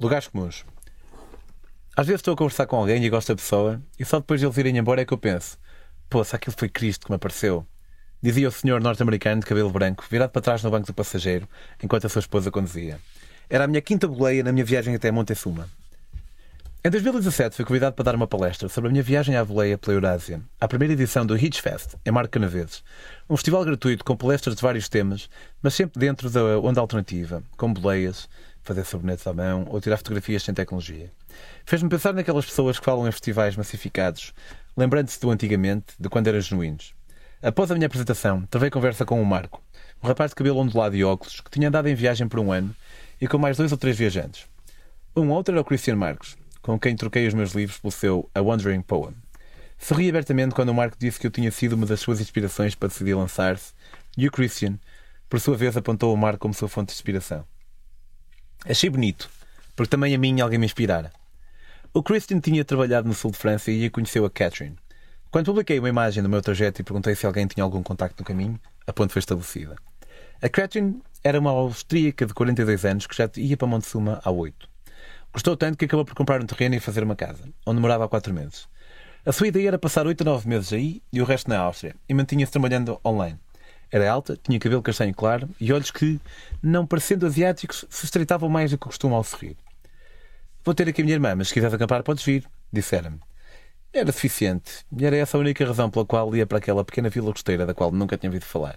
Lugares comuns. Às vezes estou a conversar com alguém e gosto da pessoa, e só depois de eles irem embora é que eu penso: pô, se aquilo foi Cristo que me apareceu. Dizia o senhor norte-americano de cabelo branco, virado para trás no banco do passageiro, enquanto a sua esposa conduzia. Era a minha quinta boleia na minha viagem até Montezuma. Em 2017 fui convidado para dar uma palestra sobre a minha viagem à boleia pela Eurásia, à primeira edição do Hitch Fest, em Marco Canaveses. Um festival gratuito com palestras de vários temas, mas sempre dentro da onda alternativa, com boleias, fazer sabonetes à mão ou tirar fotografias sem tecnologia. Fez-me pensar naquelas pessoas que falam em festivais massificados, lembrando-se do antigamente, de quando eram genuínos. Após a minha apresentação, travei conversa com o Marco, um rapaz de cabelo ondulado e óculos, que tinha andado em viagem por um ano, e com mais dois ou três viajantes. Um outro era o Christian Marcos, com quem troquei os meus livros pelo seu A Wandering Poem. Sorri abertamente quando o Marco disse que eu tinha sido uma das suas inspirações para decidir lançar-se, e o Christian, por sua vez, apontou o Marco como sua fonte de inspiração. Achei bonito, porque também a mim alguém me inspirara. O Christian tinha trabalhado no sul de França e conheceu a Catherine. Quando publiquei uma imagem do meu trajeto e perguntei se alguém tinha algum contacto no caminho, a ponte foi estabelecida. A Catherine era uma austríaca de 42 anos que já ia para Montezuma há oito. Gostou tanto que acabou por comprar um terreno e fazer uma casa, onde morava há quatro meses. A sua ideia era passar oito a nove meses aí e o resto na Áustria, e mantinha-se trabalhando online. Era alta, tinha cabelo castanho claro e olhos que, não parecendo asiáticos, se estreitavam mais do que costumam ao sorrir. Vou ter aqui a minha irmã, mas se quiseres acampar, podes vir, disseram-me. Era suficiente, e era essa a única razão pela qual ia para aquela pequena vila costeira da qual nunca tinha ouvido falar.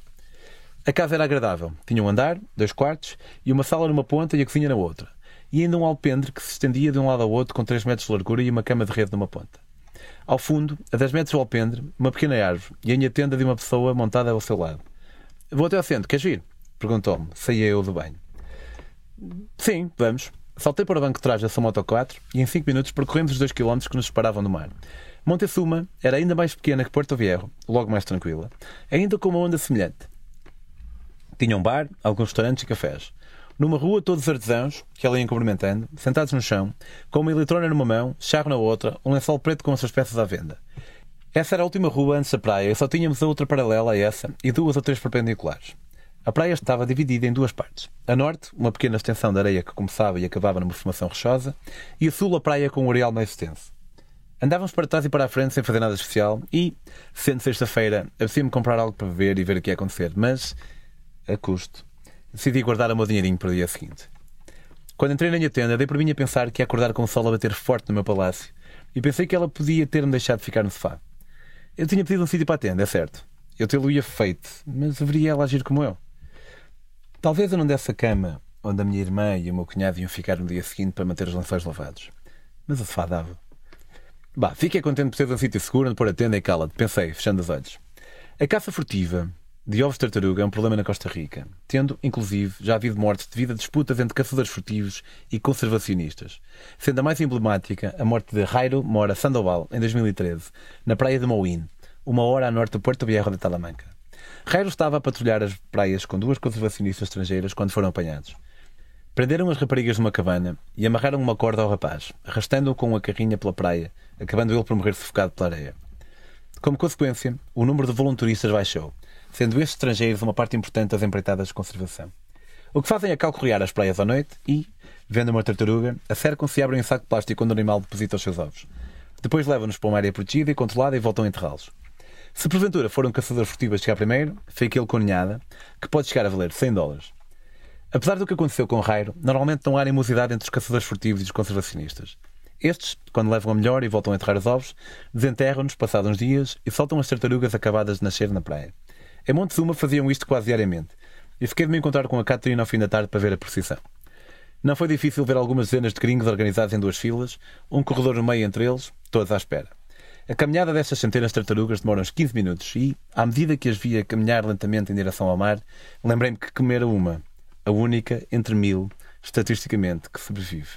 A casa era agradável. Tinha um andar, dois quartos e uma sala numa ponta e a cozinha na outra. E ainda um alpendre que se estendia de um lado ao outro com 3 metros de largura e uma cama de rede numa ponta. Ao fundo, a 10 metros do alpendre, uma pequena árvore e a minha tenda de uma pessoa montada ao seu lado. Vou até ao centro, queres ir? Perguntou-me. Saía eu do banho. Sim, vamos. Saltei para o banco de trás da sua Moto 4 e em 5 minutos percorremos os 2 km que nos separavam do mar. Montezuma era ainda mais pequena que Porto Viejo, logo mais tranquila, ainda com uma onda semelhante. Tinha um bar, alguns restaurantes e cafés. Numa rua, todos os artesãos, que ela iam cumprimentando, sentados no chão, com uma eletrona numa mão, charro na outra, um lençol preto com as suas peças à venda. Essa era a última rua antes da praia e só tínhamos a outra paralela a essa e duas ou três perpendiculares. A praia estava dividida em duas partes. A norte, uma pequena extensão de areia que começava e acabava numa formação rochosa, e a sul, a praia com um areal mais extenso. Andávamos para trás e para a frente sem fazer nada especial e, sendo sexta-feira, apetecia-me comprar algo para beber e ver o que ia acontecer, mas, a custo, decidi guardar o meu dinheirinho para o dia seguinte. Quando entrei na minha tenda, dei por mim a pensar que ia acordar com o sol a bater forte no meu palácio e pensei que ela podia ter-me deixado ficar no sofá. Eu tinha pedido um sítio para a tenda, é certo. Eu tê-lo-ia feito, mas deveria ela agir como eu. Talvez eu não desse a cama onde a minha irmã e o meu cunhado iam ficar no dia seguinte para manter os lençóis lavados. Mas o sofá dava. Bah, fiquei contente por ter um sítio seguro onde pôr a tenda e cala-te, pensei, fechando os olhos. A caça furtiva de ovos de tartaruga é um problema na Costa Rica, tendo, inclusive, já havido mortes devido a disputas entre caçadores furtivos e conservacionistas, sendo a mais emblemática a morte de Jairo Mora Sandoval, em 2013, na praia de Mouin, uma hora a norte do Porto Viejo de Talamanca. Jairo estava a patrulhar as praias com duas conservacionistas estrangeiras quando foram apanhados. Prenderam as raparigas numa cabana e amarraram uma corda ao rapaz, arrastando-o com uma carrinha pela praia, acabando ele por morrer sufocado pela areia. Como consequência, o número de voluntaristas baixou, sendo estes estrangeiros uma parte importante das empreitadas de conservação. O que fazem é calcorrear as praias à noite e, vendo uma tartaruga, acercam-se e abrem um saco de plástico onde o animal deposita os seus ovos. Depois levam-nos para uma área protegida e controlada e voltam a enterrá-los. Se porventura for um caçador furtivo a chegar primeiro, foi aquele com ninhada, que pode chegar a valer 100 dólares. Apesar do que aconteceu com Rairo, normalmente não há animosidade entre os caçadores furtivos e os conservacionistas. Estes, quando levam a melhor e voltam a enterrar os ovos, desenterram-nos passados uns dias e soltam as tartarugas acabadas de nascer na praia. Em Montezuma faziam isto quase diariamente, e fiquei de me encontrar com a Catarina ao fim da tarde para ver a procissão. Não foi difícil ver algumas dezenas de gringos organizados em duas filas, um corredor no meio entre eles, todos à espera. A caminhada destas centenas de tartarugas demora uns 15 minutos e, à medida que as via caminhar lentamente em direção ao mar, lembrei-me que comera uma, a única entre mil, estatisticamente, que sobrevive.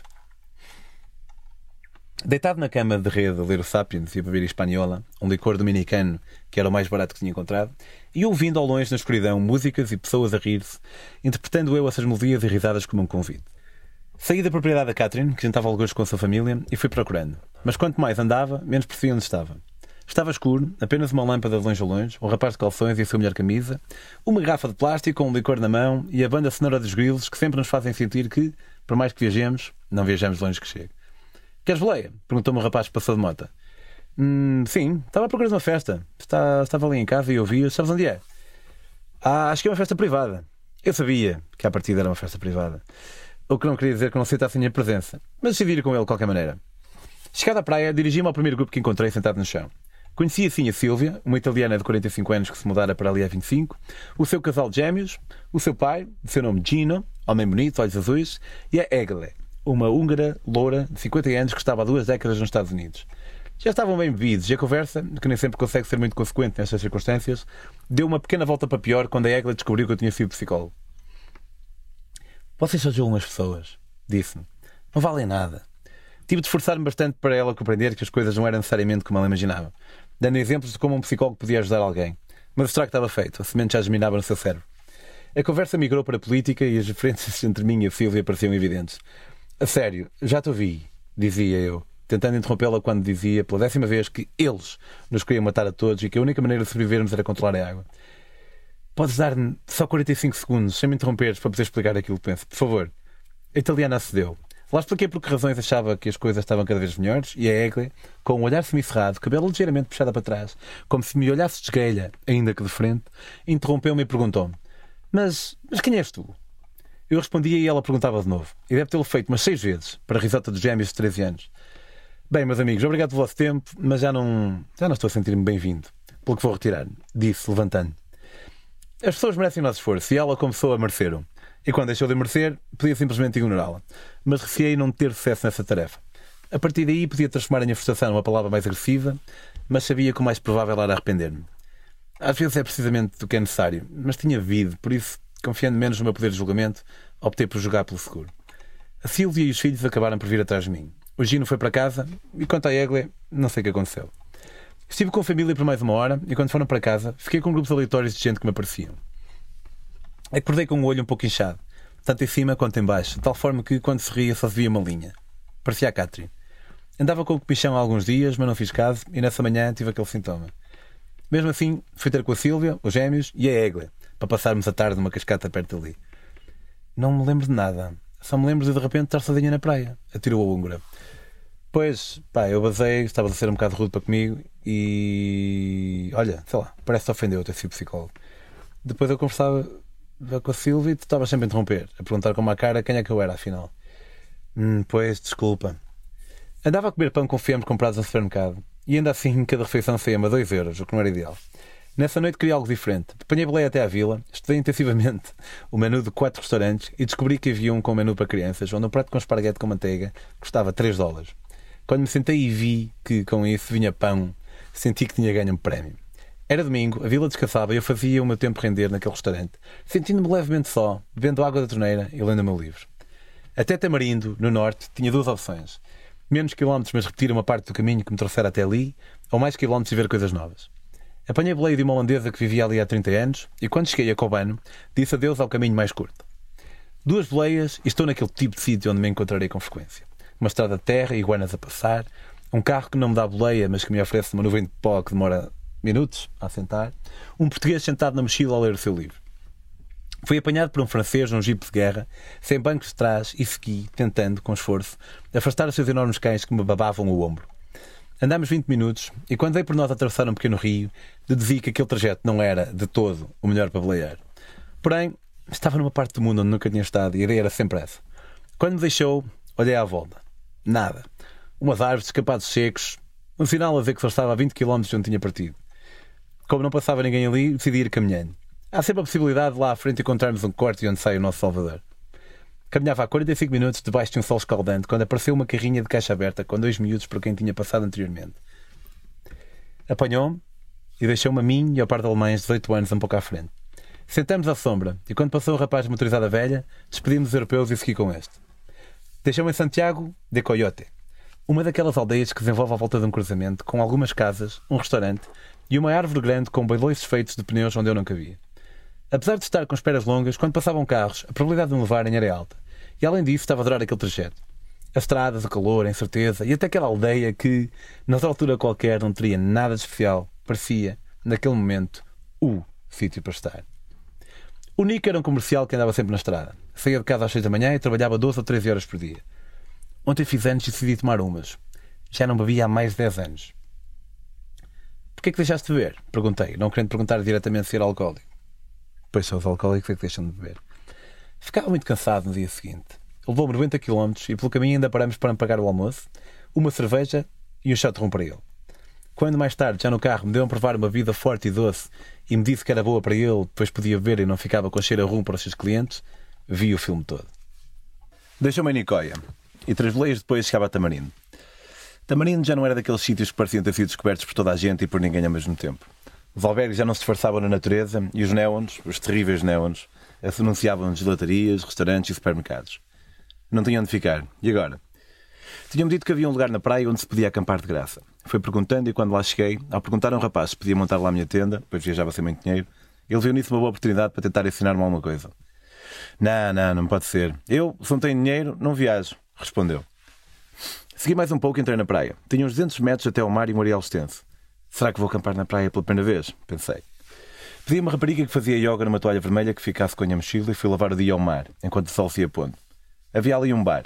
Deitado na cama de rede a ler o Sapiens e a beber espanhola, um licor dominicano que era o mais barato que tinha encontrado, e ouvindo ao longe na escuridão músicas e pessoas a rir-se, interpretando eu essas melodias e risadas como um convite. Saí da propriedade da Catherine, que jantava alguns com a sua família, e fui procurando. Mas quanto mais andava, menos percebia onde estava. Estava escuro, apenas uma lâmpada de longe a longe, um rapaz de calções e a sua melhor camisa, uma garrafa de plástico com um licor na mão e a banda sonora dos grilos que sempre nos fazem sentir que, Por mais que viajemos, não viajamos longe que chegue. Queres boleia? Perguntou-me o rapaz que passou de moto. Hum, sim, estava à procura de uma festa. Está, estava ali em casa e ouvi. Sabes onde é? Ah, acho que é uma festa privada. Eu sabia que a partida era uma festa privada. O que não queria dizer que não aceitasse a minha presença. Mas decidi ir com ele de qualquer maneira. Chegada à praia, dirigi-me ao primeiro grupo que encontrei sentado no chão. Conheci assim a Silvia, uma italiana de 45 anos que se mudara para ali há 25, o seu casal de gêmeos, o seu pai, de seu nome Gino, homem bonito, olhos azuis, e a Egle, uma húngara loura de 50 anos que estava há duas décadas nos Estados Unidos. Já estavam bem bebidos e a conversa, que nem sempre consegue ser muito consequente nestas circunstâncias, deu uma pequena volta para pior quando a Egla descobriu que eu tinha sido psicólogo. Vocês só julgam as pessoas, disse-me. Não valem nada. Tive de esforçar-me bastante para ela compreender que as coisas não eram necessariamente como ela imaginava, dando exemplos de como um psicólogo podia ajudar alguém. Mas o estrago estava feito, a semente já germinava no seu cérebro. A conversa migrou para a política e as diferenças entre mim e a Silvia pareciam evidentes. A sério, já te ouvi, dizia eu, tentando interrompê-la quando dizia pela décima vez que eles nos queriam matar a todos e que a única maneira de sobrevivermos era controlar a água. Podes dar-me só 45 segundos, sem me interromperes, para poder explicar aquilo que penso, por favor. A italiana acedeu. Lá expliquei por que razões achava que as coisas estavam cada vez melhores e a Egle, com um olhar semicerrado, cabelo ligeiramente puxado para trás, como se me olhasse de esguelha, ainda que de frente, interrompeu-me e perguntou-me: mas, mas quem és tu? Eu respondia e ela perguntava de novo. E deve tê-lo feito umas seis vezes, para a risota dos gêmeos de 13 anos. Bem, meus amigos, obrigado pelo vosso tempo, mas já não, já não estou a sentir-me bem-vindo. Pelo que vou retirar, disse, levantando. As pessoas merecem o nosso esforço e ela começou a merecer-o. E quando deixou de merecer, podia simplesmente ignorá-la. Mas receei não ter sucesso nessa tarefa. A partir daí, podia transformar a minha frustração numa palavra mais agressiva, mas sabia que o mais provável era arrepender-me. Às vezes é precisamente do que é necessário, mas tinha vivido, por isso, confiando menos no meu poder de julgamento, optei por jogar pelo seguro. A Silvia e os filhos acabaram por vir atrás de mim. O Gino foi para casa e quanto à Egle, não sei o que aconteceu. Estive com a família por mais uma hora e quando foram para casa, fiquei com grupos aleatórios de gente que me apareciam. Acordei com o olho um pouco inchado, tanto em cima quanto em baixo, de tal forma que, quando se ria, só se via uma linha. Parecia a Catherine. Andava com o comichão há alguns dias, mas não fiz caso, e nessa manhã tive aquele sintoma. Mesmo assim, fui ter com a Sílvia, os gêmeos e a Egle, para passarmos a tarde numa cascata perto dali. Não me lembro de nada. Só me lembro de de repente estar sozinha na praia, atirou a húngara. Pois, pá, eu basei, estava a ser um bocado rude para comigo e. Olha, sei lá, parece que ofendeu ter sido psicólogo. Depois eu conversava com a Silvia e tu estavas sempre a interromper, a perguntar com uma cara quem é que eu era, afinal. Hum, pois, desculpa. Andava a comer pão com fiambres comprados no supermercado e ainda assim cada refeição saía-me a 2 euros, o que não era ideal. Nessa noite queria algo diferente. Apanhei boleia até à vila, estudei intensivamente o menu de quatro restaurantes e descobri que havia um com menu para crianças, onde um prato com esparguete com manteiga custava 3 dólares. Quando me sentei e vi que com isso vinha pão, senti que tinha ganho um prémio. Era domingo, a vila descansava e eu fazia o meu tempo render naquele restaurante, sentindo-me levemente só, bebendo água da torneira e lendo o meu livro. Até Tamarindo, no norte, tinha duas opções. Menos quilómetros, mas repetir uma parte do caminho que me trouxera até ali, ou mais quilómetros e ver coisas novas. Apanhei boleia de uma holandesa que vivia ali há 30 anos e, quando cheguei a Cobano, disse adeus ao caminho mais curto. Duas boleias e estou naquele tipo de sítio onde me encontrarei com frequência uma estrada de terra, iguanas a passar, um carro que não me dá boleia, mas que me oferece uma nuvem de pó que demora minutos a assentar, um português sentado na mochila a ler o seu livro. Fui apanhado por um francês num jipe de guerra, sem bancos de trás e segui, tentando, com esforço, afastar os seus enormes cães que me babavam o ombro. Andámos 20 minutos e, quando veio por nós atravessar um pequeno rio, deduzi que aquele trajeto não era, de todo, o melhor para bolear. Porém, estava numa parte do mundo onde nunca tinha estado e a ideia era sempre essa. Quando me deixou, olhei à volta. Nada. Umas árvores, escapados secos. Um sinal a dizer que só estava a 20 km de onde tinha partido. Como não passava ninguém ali, decidi ir caminhando. Há sempre a possibilidade de lá à frente encontrarmos um corte onde sai o nosso Salvador. Caminhava há 45 minutos debaixo de um sol escaldante quando apareceu uma carrinha de caixa aberta com dois miúdos por quem tinha passado anteriormente. Apanhou-me e deixou-me a mim e ao par de alemães de 18 anos um pouco à frente. Sentamos à sombra e quando passou o rapaz motorizado a velha, despedimos os europeus e segui com este. Deixou-me em Santiago de Coyote, uma daquelas aldeias que desenvolve à volta de um cruzamento, com algumas casas, um restaurante e uma árvore grande com balões feitos de pneus onde eu não cabia. Apesar de estar com esperas longas, quando passavam carros, a probabilidade de me levarem era alta. E além disso, estava a adorar aquele trajeto. As estradas, o calor, a incerteza e até aquela aldeia que, noutra altura qualquer, não teria nada de especial, parecia, naquele momento, o sítio para estar. O Nick era um comercial que andava sempre na estrada. Saía de casa às 6 da manhã e trabalhava 12 ou 13 horas por dia. Ontem fiz anos e decidi tomar umas. Já não bebia há mais de 10 anos. Porquê é que deixaste de beber? Perguntei, não querendo perguntar diretamente se era alcoólico. Pois são os alcoólicos é que deixam de beber. Ficava muito cansado no dia seguinte. Levou-me 90 km e pelo caminho ainda paramos para me pagar o almoço, uma cerveja e um rum para ele. Quando mais tarde, já no carro, me deu a provar uma vida forte e doce e me disse que era boa para ele, depois podia beber e não ficava com cheiro a rum para os seus clientes, vi o filme todo. Deixou-me em Nicoia e três boleias depois chegava a Tamarindo. Tamarindo já não era daqueles sítios que pareciam ter sido descobertos por toda a gente e por ninguém ao mesmo tempo. Os albergues já não se disfarçavam na natureza e os neons, os terríveis neons, anunciavam gelatarias, restaurantes e supermercados. Não tinham onde ficar. E agora? Tinham-me dito que havia um lugar na praia onde se podia acampar de graça. Foi perguntando e quando lá cheguei, ao perguntar a um rapaz se podia montar lá a minha tenda, pois viajava sem muito dinheiro, ele viu nisso uma boa oportunidade para tentar ensinar-me alguma coisa. Não, não, não pode ser. Eu, se não tenho dinheiro, não viajo, respondeu. Segui mais um pouco e entrei na praia. Tinha uns 200 metros até ao mar e Morial extenso. Será que vou acampar na praia pela primeira vez? Pensei. Pedi uma rapariga que fazia yoga numa toalha vermelha que ficasse com a minha mochila e fui lavar o dia ao mar, enquanto o sol se ia pondo. Havia ali um bar.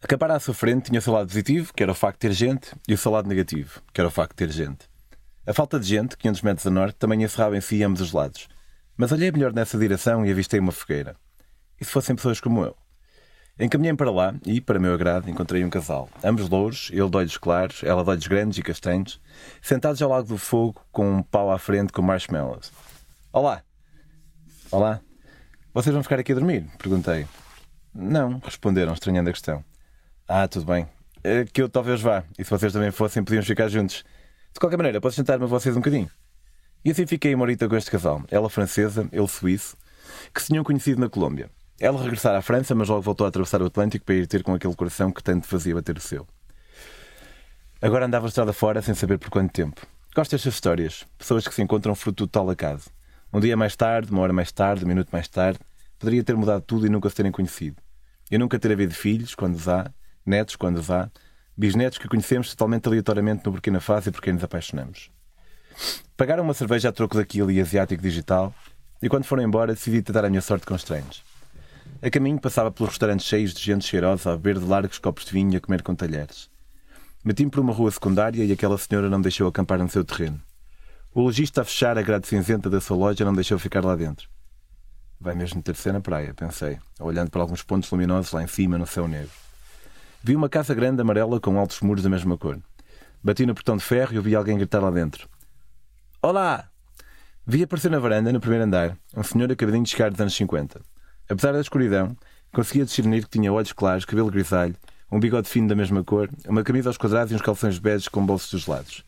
Acampar à sua frente tinha o seu lado positivo, que era o facto de ter gente, e o seu lado negativo, que era o facto de ter gente. A falta de gente, 500 metros a norte, também encerrava em si ambos os lados. Mas olhei melhor nessa direção e avistei uma fogueira. E se fossem pessoas como eu? Encaminhei-me para lá e, para meu agrado, encontrei um casal. Ambos louros, ele de olhos claros, ela de olhos grandes e castanhos, sentados ao lado do fogo com um pau à frente com marshmallows. Olá! Olá! Vocês vão ficar aqui a dormir? Perguntei. Não, responderam, estranhando a questão. Ah, tudo bem. É que eu talvez vá. E se vocês também fossem, podíamos ficar juntos. De qualquer maneira, posso sentar-me a vocês um bocadinho. E assim fiquei uma horita com este casal. Ela francesa, ele suíço, que se tinham conhecido na Colômbia. Ela regressara à França, mas logo voltou a atravessar o Atlântico para ir ter com aquele coração que tanto fazia bater o seu. Agora andava a estrada fora sem saber por quanto tempo. Gosto destas histórias. Pessoas que se encontram fruto do tal acaso. Um dia mais tarde, uma hora mais tarde, um minuto mais tarde, poderia ter mudado tudo e nunca se terem conhecido. Eu nunca ter havido filhos, quando os há, netos, quando os há, bisnetos que conhecemos totalmente aleatoriamente no Burkina Faso e por quem nos apaixonamos. Pagaram uma cerveja a troco daquilo e asiático digital e quando foram embora decidi tentar a minha sorte com estranhos. A caminho passava pelos restaurantes cheios de gente cheirosa a beber de largos copos de vinho e a comer com talheres. Meti-me por uma rua secundária e aquela senhora não deixou acampar no seu terreno. O lojista a fechar a grade cinzenta da sua loja não deixou ficar lá dentro. Vai mesmo ter na praia, pensei, olhando para alguns pontos luminosos lá em cima no céu negro. Vi uma casa grande amarela com altos muros da mesma cor. Bati no portão de ferro e ouvi alguém gritar lá dentro. Olá! Vi aparecer na varanda, no primeiro andar, um senhor acabadinho de chegar dos anos 50. Apesar da escuridão, conseguia discernir que tinha olhos claros, cabelo grisalho, um bigode fino da mesma cor, uma camisa aos quadrados e uns calções beges com bolsos dos lados.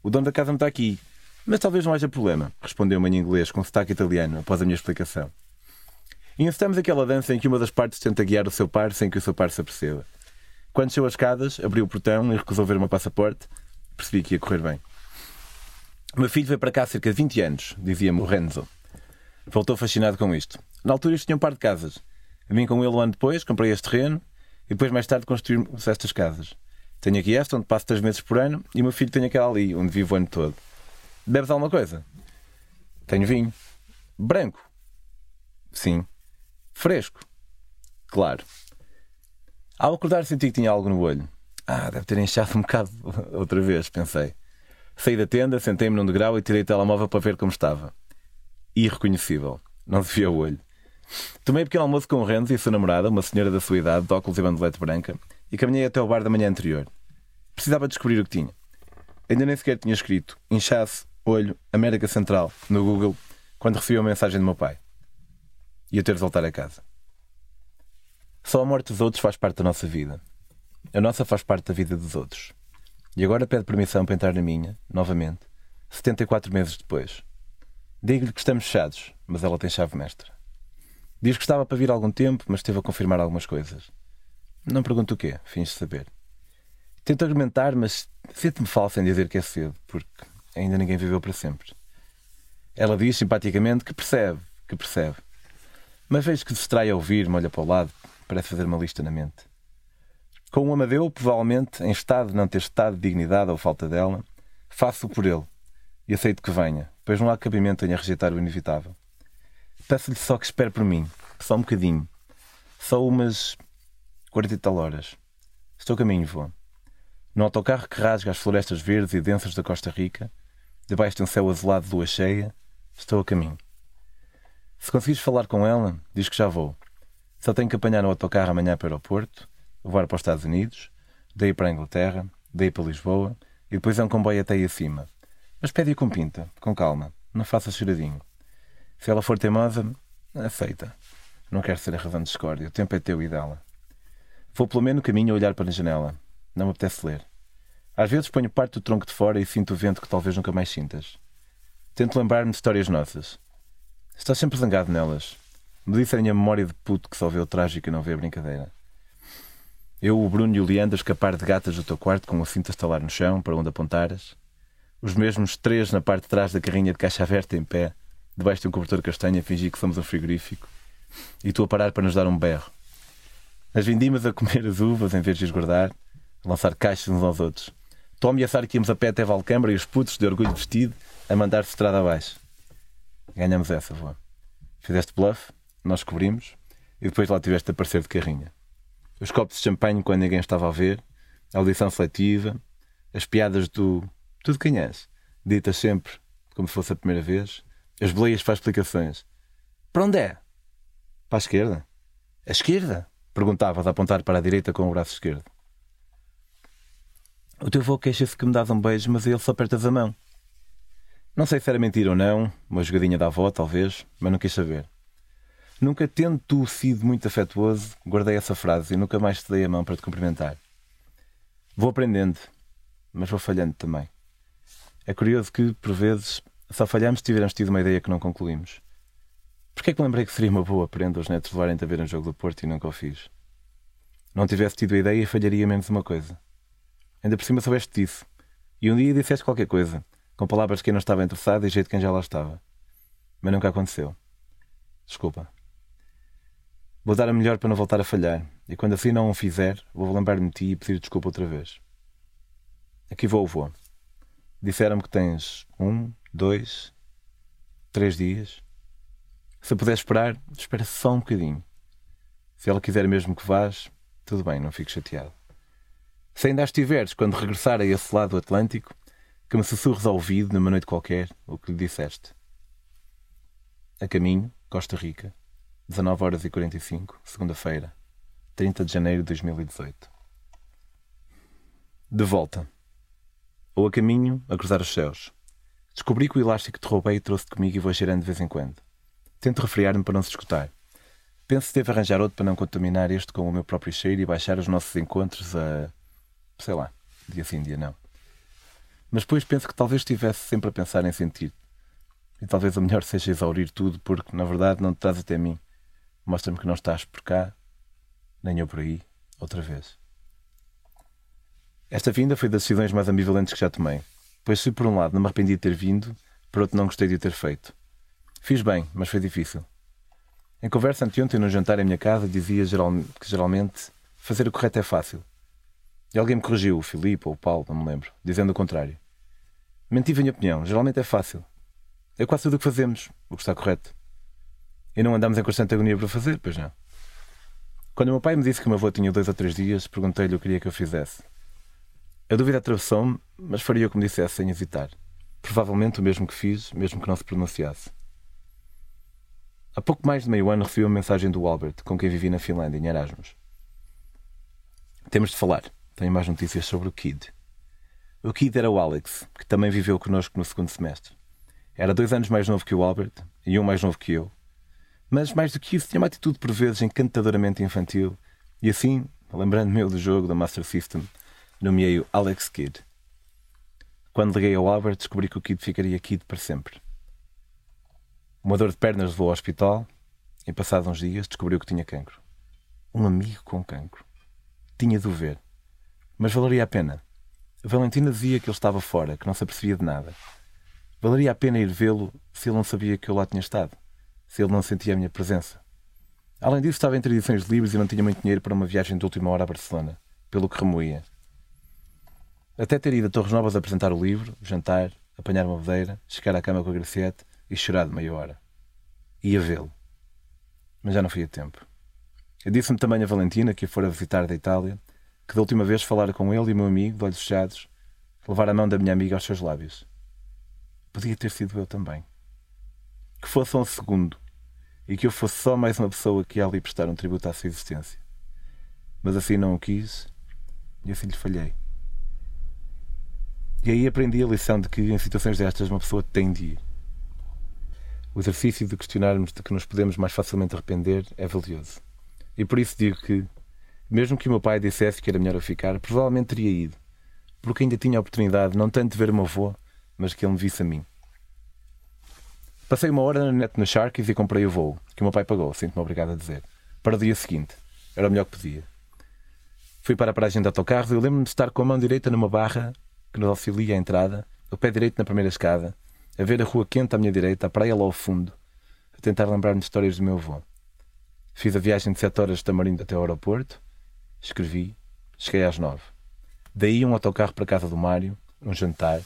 O dono da casa não está aqui, mas talvez não haja problema, respondeu-me em inglês com sotaque italiano após a minha explicação. E incitamos aquela dança em que uma das partes tenta guiar o seu par sem que o seu par se aperceba. Quando chegou as escadas, abriu o portão e recusou ver o meu passaporte, percebi que ia correr bem. Meu filho veio para cá há cerca de 20 anos, dizia-me o Renzo. Voltou fascinado com isto. Na altura isto tinha um par de casas. Vim com ele um ano depois, comprei este terreno e depois mais tarde construímos estas casas. Tenho aqui esta, onde passo três meses por ano, e o meu filho tem aquela ali, onde vivo o ano todo. Bebes alguma coisa? Tenho vinho. Branco? Sim. Fresco? Claro. Ao acordar senti que tinha algo no olho. Ah, deve ter inchado um bocado outra vez, pensei. Saí da tenda, sentei-me num degrau e tirei o telemóvel para ver como estava. Irreconhecível. Não se via o olho. Tomei pequeno almoço com o Renzo e a sua namorada, uma senhora da sua idade, de óculos e bandelete branca, e caminhei até o bar da manhã anterior. Precisava descobrir o que tinha. Ainda nem sequer tinha escrito inchaço, olho, América Central no Google quando recebi a mensagem do meu pai. Ia ter de voltar a casa. Só a morte dos outros faz parte da nossa vida. A nossa faz parte da vida dos outros. E agora pede permissão para entrar na minha, novamente, 74 meses depois. Digo-lhe que estamos fechados, mas ela tem chave mestra. Diz que estava para vir algum tempo, mas esteve a confirmar algumas coisas. Não pergunto o quê, fins de saber. Tento argumentar, mas sinto-me falso em dizer que é cedo, porque ainda ninguém viveu para sempre. Ela diz simpaticamente que percebe, que percebe. Mas vejo que se distrai a ouvir-me, olha para o lado, parece fazer uma lista na mente. Com o Amadeu, provavelmente, em estado de não ter estado de dignidade ou falta dela, faço-o por ele e aceito que venha, pois não há cabimento em a rejeitar o inevitável. Peço-lhe só que espere por mim, só um bocadinho. Só umas 40 e tal horas. Estou a caminho, vou. No autocarro que rasga as florestas verdes e densas da Costa Rica, debaixo de um céu azulado de lua cheia, estou a caminho. Se conseguires falar com ela, diz que já vou. Só tenho que apanhar o autocarro amanhã para o aeroporto, voar para os Estados Unidos, daí para a Inglaterra, daí para Lisboa, e depois é um comboio até aí acima. Mas pede-a com pinta, com calma, não faça choradinho. Se ela for teimosa, aceita. Não quero ser a razão de discórdia, o tempo é teu e dela. Vou pelo menos no caminho a olhar para a janela. Não me apetece ler. Às vezes ponho parte do tronco de fora e sinto o vento que talvez nunca mais sintas. Tento lembrar-me de histórias nossas. Estás sempre zangado nelas. Me disse a minha memória de puto que só vê o trágico e não vê a brincadeira. Eu, o Bruno e o Leandro escapar de gatas do teu quarto com o cinto a estalar no chão para onde apontaras. Os mesmos três na parte de trás da carrinha de caixa aberta em pé, debaixo de um cobertor castanho a fingir que somos um frigorífico. E tu a parar para nos dar um berro. As vindimas a comer as uvas em vez de as guardar, a lançar caixas uns aos outros. Tu a ameaçar que íamos a pé até Valcâmara e os putos de orgulho vestido a mandar-se estrada abaixo. Ganhamos essa, vó. Fizeste bluff, nós cobrimos e depois lá tiveste a aparecer de carrinha. Os copos de champanhe quando ninguém estava a ver, a audição seletiva, as piadas do tudo quem és, ditas sempre como se fosse a primeira vez, as boleias para explicações. Para onde é? Para a esquerda. A esquerda? Perguntava a apontar para a direita com o braço esquerdo. O teu avô queixa-se que me dás um beijo, mas ele só apertas a mão. Não sei se era mentira ou não, uma jogadinha da avó, talvez, mas não quis saber. Nunca tendo tu sido muito afetuoso, guardei essa frase e nunca mais te dei a mão para te cumprimentar. Vou aprendendo, mas vou falhando também. É curioso que, por vezes, só falhamos se tivermos tido uma ideia que não concluímos. Porquê é que lembrei que seria uma boa prenda os netos levarem-te a ver um jogo do Porto e nunca o fiz? Não tivesse tido a ideia, falharia menos uma coisa. Ainda por cima soubeste disso. E um dia disseste qualquer coisa, com palavras de quem não estava interessado e jeito quem já lá estava. Mas nunca aconteceu. Desculpa. Vou dar a melhor para não voltar a falhar, e quando assim não o fizer, vou lembrar-me de ti e pedir desculpa outra vez. Aqui vou, vou. Disseram-me que tens um, dois, três dias. Se puder esperar, espera só um bocadinho. Se ela quiser mesmo que vás, tudo bem, não fico chateado. Se ainda estiveres quando regressar a esse lado do Atlântico, que me sussurres ao ouvido numa noite qualquer o que lhe disseste. A caminho, Costa Rica, 19 horas e 45, segunda-feira, 30 de janeiro de 2018. De volta. Ou a caminho, a cruzar os céus. Descobri que o elástico que te roubei trouxe comigo e vou cheirando de vez em quando. Tento refriar-me para não se escutar. Penso que devo arranjar outro para não contaminar este com o meu próprio cheiro e baixar os nossos encontros a. sei lá, dia sim, dia não. Mas depois penso que talvez estivesse sempre a pensar em sentir. E talvez o melhor seja exaurir tudo, porque na verdade não te traz até mim. Mostra-me que não estás por cá, nem eu por aí, outra vez. Esta vinda foi das decisões mais ambivalentes que já tomei, pois se por um lado não me arrependi de ter vindo, por outro não gostei de o ter feito. Fiz bem, mas foi difícil. Em conversa anteontem no jantar em minha casa dizia geral, que geralmente fazer o correto é fácil. E alguém me corrigiu, o Filipe ou o Paulo, não me lembro, dizendo o contrário. Menti a minha opinião, geralmente é fácil. É quase tudo o que fazemos, o que está correto. E não andamos em constante agonia para fazer, pois não. Quando o meu pai me disse que o meu avô tinha dois ou três dias, perguntei-lhe o que queria que eu fizesse. A dúvida atravessou-me, mas faria como dissesse sem hesitar. Provavelmente o mesmo que fiz, mesmo que não se pronunciasse. Há pouco mais de meio ano recebi uma mensagem do Albert, com quem vivi na Finlândia, em Erasmus. Temos de falar. Tenho mais notícias sobre o Kid. O Kid era o Alex, que também viveu connosco no segundo semestre. Era dois anos mais novo que o Albert e um mais novo que eu, mas mais do que isso, tinha uma atitude por vezes encantadoramente infantil. E assim, lembrando-me eu do jogo da Master System, nomeei-o Alex Kidd. Quando liguei ao Albert, descobri que o Kid ficaria Kid para sempre. Uma dor de pernas levou ao hospital e, passados uns dias, descobriu que tinha cancro. Um amigo com cancro. Tinha de o ver. Mas valeria a pena. Valentina dizia que ele estava fora, que não se apercebia de nada. Valeria a pena ir vê-lo se ele não sabia que eu lá tinha estado se ele não sentia a minha presença. Além disso, estava em edições livres e não tinha muito dinheiro para uma viagem de última hora a Barcelona, pelo que remoía. Até ter ido a Torres Novas apresentar o livro, jantar, apanhar uma bedeira, chegar à cama com a Graciete e chorar de meia hora. Ia vê-lo. Mas já não fui a tempo. Disse-me também a Valentina, que a fora visitar da Itália, que da última vez falara com ele e meu amigo, de olhos fechados, levar a mão da minha amiga aos seus lábios. Podia ter sido eu também. Que fosse um segundo e que eu fosse só mais uma pessoa que ia ali prestar um tributo à sua existência. Mas assim não o quis e assim lhe falhei. E aí aprendi a lição de que em situações destas uma pessoa tem de ir. O exercício de questionarmos de que nos podemos mais facilmente arrepender é valioso. E por isso digo que, mesmo que o meu pai dissesse que era melhor eu ficar, provavelmente teria ido, porque ainda tinha a oportunidade não tanto de ver o meu avô, mas que ele me visse a mim. Passei uma hora na net no Sharkies e comprei o voo, que o meu pai pagou, sinto-me obrigado a dizer, para o dia seguinte. Era o melhor que podia. Fui para a paragem de autocarros e eu lembro-me de estar com a mão direita numa barra que nos auxilia à entrada, o pé direito na primeira escada, a ver a rua quente à minha direita, a praia lá ao fundo, a tentar lembrar-me de histórias do meu avô. Fiz a viagem de sete horas de Tamarindo até ao aeroporto, escrevi, cheguei às nove. Daí um autocarro para a casa do Mário, um jantar,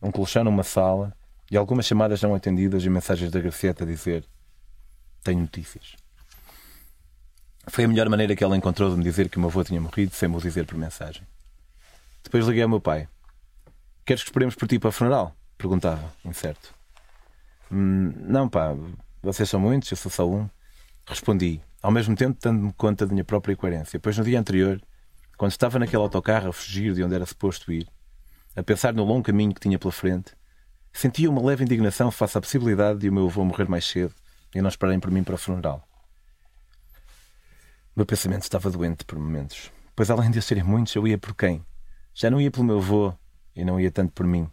um colchão numa sala e algumas chamadas não atendidas e mensagens da Gracieta a dizer tenho notícias. Foi a melhor maneira que ela encontrou de me dizer que o meu avô tinha morrido sem me o dizer por mensagem. Depois liguei ao meu pai. Queres que esperemos por ti para o funeral? Perguntava, incerto. Hum, não, pá, vocês são muitos, eu sou só um. Respondi, ao mesmo tempo dando-me conta da minha própria incoerência, pois no dia anterior, quando estava naquele autocarro a fugir de onde era suposto ir, a pensar no longo caminho que tinha pela frente, sentia uma leve indignação face à possibilidade de o meu avô morrer mais cedo e não esperarem por mim para o funeral. O meu pensamento estava doente por momentos, pois além de serem muitos, eu ia por quem? Já não ia pelo meu avô e não ia tanto por mim,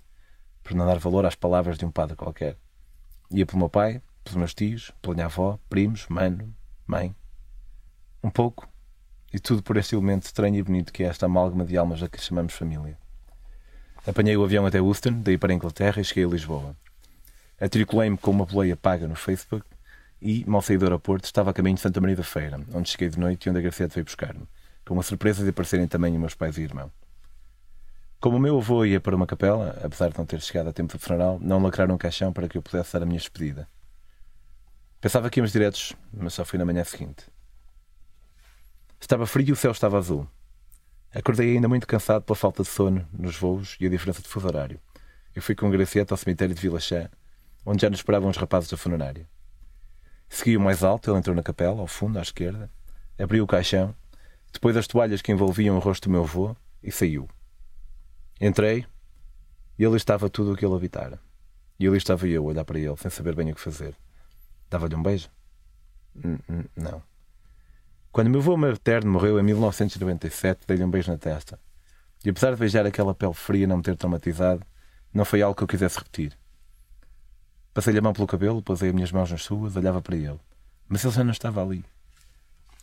por não dar valor às palavras de um padre qualquer. Ia pelo meu pai, pelos meus tios, pela minha avó, primos, mano, mãe. Um pouco, e tudo por este elemento estranho e bonito que é esta amálgama de almas a que chamamos família. Apanhei o avião até Houston, daí para a Inglaterra e cheguei a Lisboa. Atriculei-me com uma boleia paga no Facebook e, mal saí do aeroporto, estava a caminho de Santa Maria da Feira, onde cheguei de noite e onde a Graciete veio buscar-me, com uma surpresa de aparecerem também meus pais e irmão. Como o meu avô ia para uma capela, apesar de não ter chegado a tempo do funeral, não lacraram um caixão para que eu pudesse dar a minha despedida. Pensava que íamos diretos, mas só fui na manhã seguinte. Estava frio e o céu estava azul. Acordei ainda muito cansado pela falta de sono nos voos e a diferença de fuso horário. Eu fui com Gracieta ao cemitério de Vila Chá, onde já nos esperavam os rapazes da funerária. Segui o mais alto, ele entrou na capela, ao fundo, à esquerda, abriu o caixão, depois as toalhas que envolviam o rosto do meu avô, e saiu. Entrei e ali estava tudo o que ele habitara. E ali estava eu a olhar para ele, sem saber bem o que fazer. Dava-lhe um beijo? N não. Quando meu avô materno morreu em 1997, dei-lhe um beijo na testa. E apesar de beijar aquela pele fria não me ter traumatizado, não foi algo que eu quisesse repetir. Passei-lhe a mão pelo cabelo, posei as minhas mãos nas suas, olhava para ele. Mas ele já não estava ali.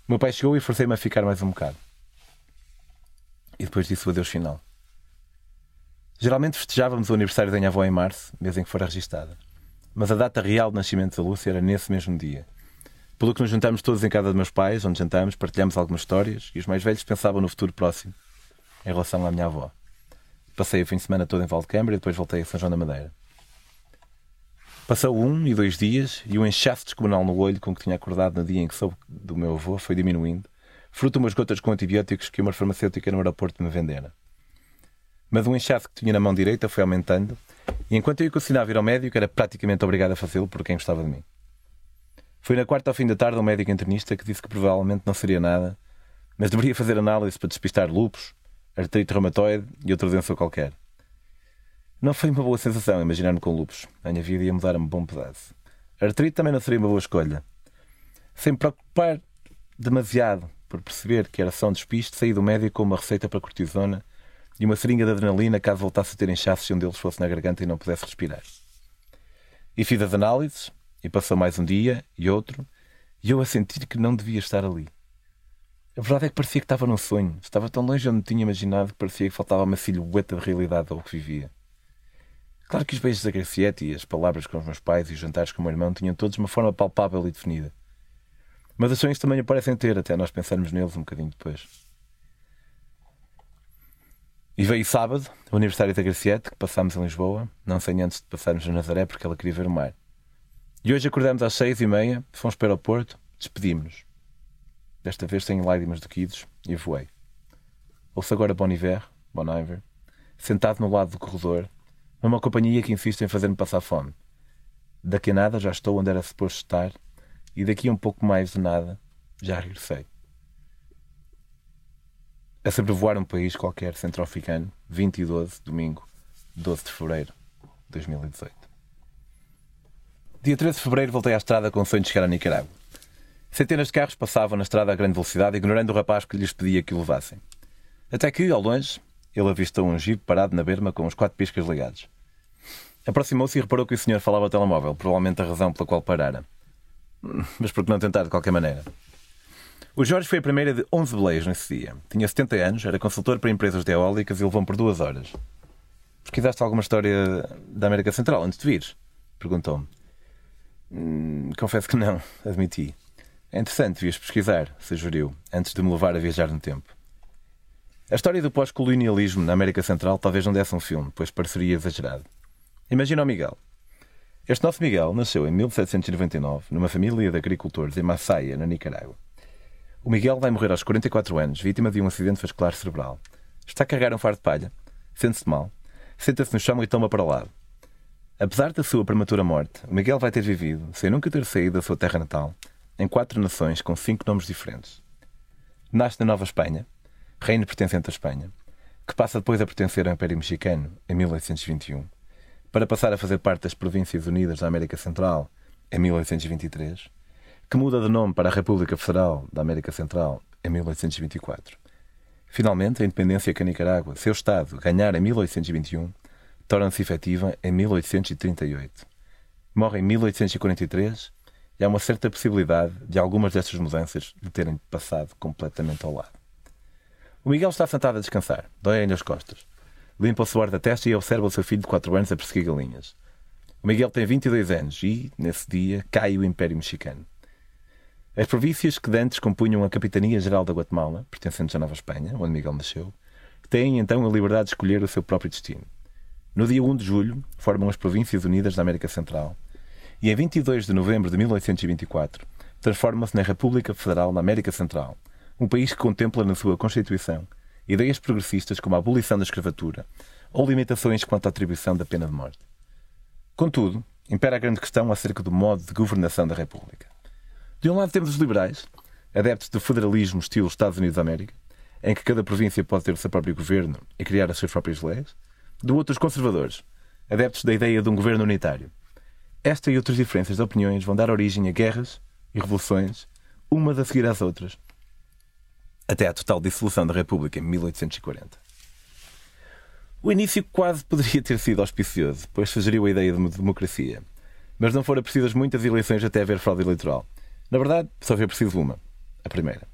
O meu pai chegou e forcei-me a ficar mais um bocado. E depois disse o adeus final. Geralmente festejávamos o aniversário da minha avó em março, mês em que fora registada mas a data real de nascimento da Lúcia era nesse mesmo dia. Pelo que nos juntamos todos em casa dos meus pais, onde jantamos, partilhamos algumas histórias e os mais velhos pensavam no futuro próximo em relação à minha avó. Passei o fim de semana todo em Valdecâmara e depois voltei a São João da Madeira. Passou um e dois dias e o inchaço descomunal no olho com que tinha acordado no dia em que soube do meu avô foi diminuindo, fruto de umas gotas com antibióticos que uma farmacêutica no aeroporto me vendera. Mas o inchaço que tinha na mão direita foi aumentando e enquanto eu considerava ir ao médico, era praticamente obrigado a fazê-lo por quem gostava de mim. Foi na quarta ao fim da tarde um médico internista que disse que provavelmente não seria nada, mas deveria fazer análise para despistar lupus, artrite reumatoide e outra doença qualquer. Não foi uma boa sensação imaginar-me com lupus. A minha vida ia mudar a um bom pedaço. Artrite também não seria uma boa escolha. Sem me preocupar demasiado por perceber que era só um despiste, saí do médico com uma receita para cortisona e uma seringa de adrenalina caso voltasse a ter inchaços se um deles fosse na garganta e não pudesse respirar. E fiz as análises, e passou mais um dia e outro, e eu a sentir que não devia estar ali. A verdade é que parecia que estava num sonho. Estava tão longe onde tinha imaginado que parecia que faltava uma silhueta de realidade ao que vivia. Claro que os beijos da Graciete e as palavras com os meus pais e os jantares com o meu irmão tinham todos uma forma palpável e definida. Mas os sonhos também aparecem ter, até nós pensarmos neles um bocadinho depois. E veio sábado, o aniversário da Graciete, que passámos em Lisboa, não sem antes de passarmos a Nazaré, porque ela queria ver o mar. E hoje acordamos às seis e meia, fomos para o aeroporto, despedimos-nos. desta vez sem lágrimas de quidos, e voei. Ouço agora Bon Iver, Bon Iver, sentado no lado do corredor, numa companhia que insiste em fazer-me passar fome. Daqui a nada já estou onde era suposto estar, e daqui a um pouco mais de nada já regressei. A sobrevoar um país qualquer centro-africano, 20 e 12, domingo, 12 de fevereiro de 2018. Dia 13 de fevereiro voltei à estrada com o sonho de chegar a Nicarágua. Centenas de carros passavam na estrada a grande velocidade, ignorando o rapaz que lhes pedia que o levassem. Até que, ao longe, ele avistou um jeep parado na berma com os quatro piscas ligados. Aproximou-se e reparou que o senhor falava ao telemóvel, provavelmente a razão pela qual parara. Mas por que não tentar de qualquer maneira? O Jorge foi a primeira de 11 beleiros nesse dia. Tinha 70 anos, era consultor para empresas de eólicas e levou-me por duas horas. Pesquisaste alguma história da América Central antes de vires? Perguntou-me. Hum, confesso que não, admiti. É interessante, devias pesquisar, sugeriu, antes de me levar a viajar no tempo. A história do pós-colonialismo na América Central talvez não desse um filme, pois pareceria exagerado. Imagina o Miguel. Este nosso Miguel nasceu em 1799 numa família de agricultores em Massaia, na Nicarágua. O Miguel vai morrer aos 44 anos, vítima de um acidente vascular cerebral. Está a carregar um fardo de palha, sente-se mal, senta-se no chão e toma para o lado. Apesar da sua prematura morte, Miguel vai ter vivido, sem nunca ter saído da sua terra natal, em quatro nações com cinco nomes diferentes. Nasce na Nova Espanha, reino pertencente à Espanha, que passa depois a pertencer ao Império Mexicano em 1821, para passar a fazer parte das Províncias Unidas da América Central em 1823, que muda de nome para a República Federal da América Central em 1824. Finalmente, a independência que a Nicarágua, seu Estado, ganhar em 1821, torna-se efetiva em 1838. Morre em 1843 e há uma certa possibilidade de algumas destas mudanças lhe terem passado completamente ao lado. O Miguel está sentado a descansar, dói-lhe as costas. Limpa o suor da testa e observa o seu filho de 4 anos a perseguir galinhas. O Miguel tem 22 anos e, nesse dia, cai o Império Mexicano. As províncias que dantes compunham a Capitania Geral da Guatemala, pertencentes à Nova Espanha, onde Miguel nasceu, têm então a liberdade de escolher o seu próprio destino. No dia 1 de julho, formam as Províncias Unidas da América Central, e em 22 de novembro de 1824 transforma-se na República Federal da América Central, um país que contempla na sua Constituição ideias progressistas como a abolição da escravatura ou limitações quanto à atribuição da pena de morte. Contudo, impera a grande questão acerca do modo de governação da República. De um lado temos os liberais, adeptos do federalismo estilo Estados Unidos da América, em que cada província pode ter o seu próprio governo e criar as suas próprias leis. Do outro, os conservadores, adeptos da ideia de um governo unitário, esta e outras diferenças de opiniões vão dar origem a guerras e revoluções, umas a seguir às outras, até à total dissolução da República em 1840. O início quase poderia ter sido auspicioso, pois sugeriu a ideia de uma democracia. Mas não foram precisas muitas eleições até haver fraude eleitoral. Na verdade, só foi preciso uma. A primeira.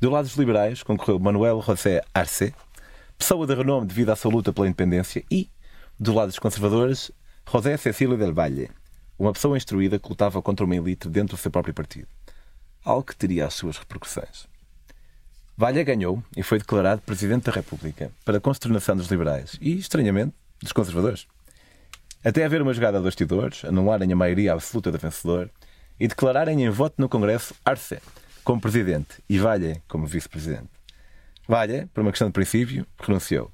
Do lado dos liberais concorreu Manuel José Arce, pessoa de renome devido à sua luta pela independência, e, do lado dos conservadores, José Cecílio del Valle, uma pessoa instruída que lutava contra uma elite dentro do seu próprio partido. Algo que teria as suas repercussões. Valha ganhou e foi declarado Presidente da República, para a consternação dos liberais e, estranhamente, dos conservadores. Até haver uma jogada de bastidores, anularem a maioria absoluta do vencedor e declararem em voto no Congresso Arce como Presidente e Valha como Vice-Presidente. Valha, por uma questão de princípio, renunciou.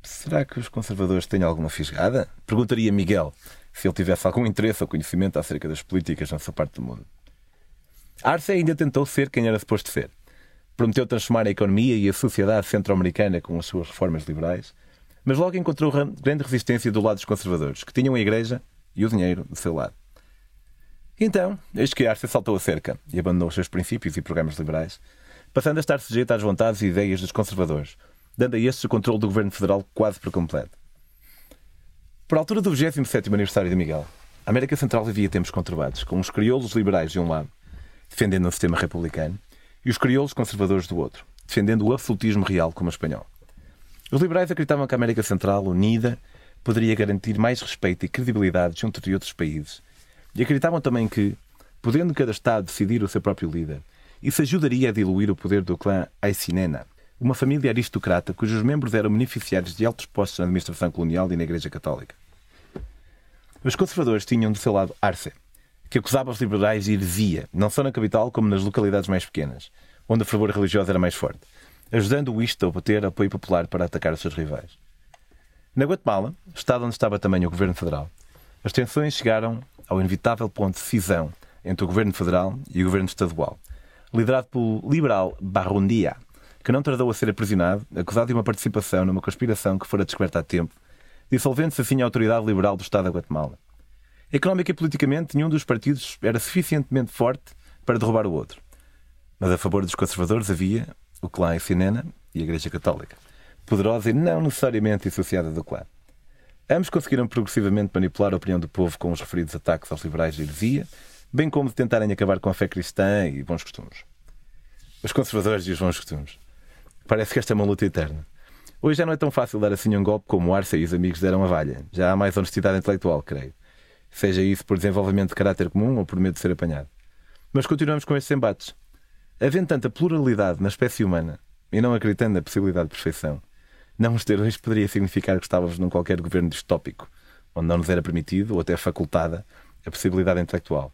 Será que os conservadores têm alguma fisgada? Perguntaria Miguel, se ele tivesse algum interesse ou conhecimento acerca das políticas nessa parte do mundo. Arce ainda tentou ser quem era suposto ser. Prometeu transformar a economia e a sociedade centro-americana com as suas reformas liberais, mas logo encontrou grande resistência do lado dos conservadores, que tinham a Igreja e o dinheiro do seu lado. Então, eis que Arce saltou a cerca e abandonou os seus princípios e programas liberais, passando a estar sujeito às vontades e ideias dos conservadores, dando a estes o controle do governo federal quase por completo. Por altura do 27 aniversário de Miguel, a América Central vivia tempos conturbados, com os crioulos liberais de um lado, defendendo o sistema republicano, e os crioulos conservadores do outro, defendendo o absolutismo real como espanhol. Os liberais acreditavam que a América Central, unida, poderia garantir mais respeito e credibilidade junto de outros países, e acreditavam também que, podendo cada Estado decidir o seu próprio líder, isso ajudaria a diluir o poder do clã Aicinena, uma família aristocrata cujos membros eram beneficiários de altos postos na administração colonial e na Igreja Católica. Os conservadores tinham do seu lado Arce, que acusava os liberais de heresia, não só na capital como nas localidades mais pequenas, onde a fervor religiosa era mais forte, ajudando isto a obter apoio popular para atacar os seus rivais. Na Guatemala, estado onde estava também o governo federal, as tensões chegaram ao inevitável ponto de cisão entre o governo federal e o governo estadual, liderado pelo liberal Barrundia, que não tardou a ser aprisionado, acusado de uma participação numa conspiração que fora descoberta há tempo, dissolvendo-se assim a autoridade liberal do Estado da Guatemala. Económica e politicamente, nenhum dos partidos era suficientemente forte para derrubar o outro. Mas a favor dos conservadores havia o clã Sinena e a Igreja Católica, poderosa e não necessariamente associada do clã. Ambos conseguiram progressivamente manipular a opinião do povo com os referidos ataques aos liberais de heresia, bem como de tentarem acabar com a fé cristã e bons costumes. Os conservadores e os bons costumes. Parece que esta é uma luta eterna. Hoje já não é tão fácil dar assim um golpe como o Arce e os amigos deram a valha. Já há mais honestidade intelectual, creio. Seja isso por desenvolvimento de caráter comum ou por medo de ser apanhado. Mas continuamos com estes embates. Havendo tanta pluralidade na espécie humana e não acreditando na possibilidade de perfeição, não os ter hoje poderia significar que estávamos num qualquer governo distópico, onde não nos era permitido ou até facultada a possibilidade intelectual,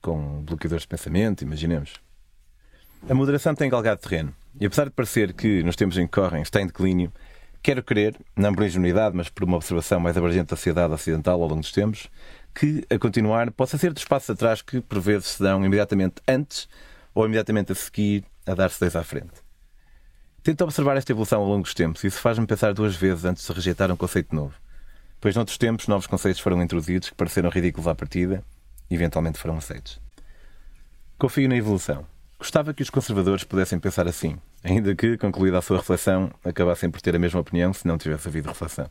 com bloqueadores de pensamento, imaginemos. A moderação tem galgado terreno, e apesar de parecer que, nos tempos em que correm, está em declínio, quero crer, não por ingenuidade, mas por uma observação mais abrangente da sociedade ocidental ao longo dos tempos, que, a continuar, possa ser dos passos atrás que, por vezes, se dão imediatamente antes ou imediatamente a seguir a dar-se dois à frente. Tento observar esta evolução ao longo dos tempos e isso faz-me pensar duas vezes antes de rejeitar um conceito novo. Pois, noutros tempos, novos conceitos foram introduzidos que pareceram ridículos à partida eventualmente foram aceitos. Confio na evolução. Gostava que os conservadores pudessem pensar assim, ainda que, concluída a sua reflexão, acabassem por ter a mesma opinião se não tivesse havido reflexão.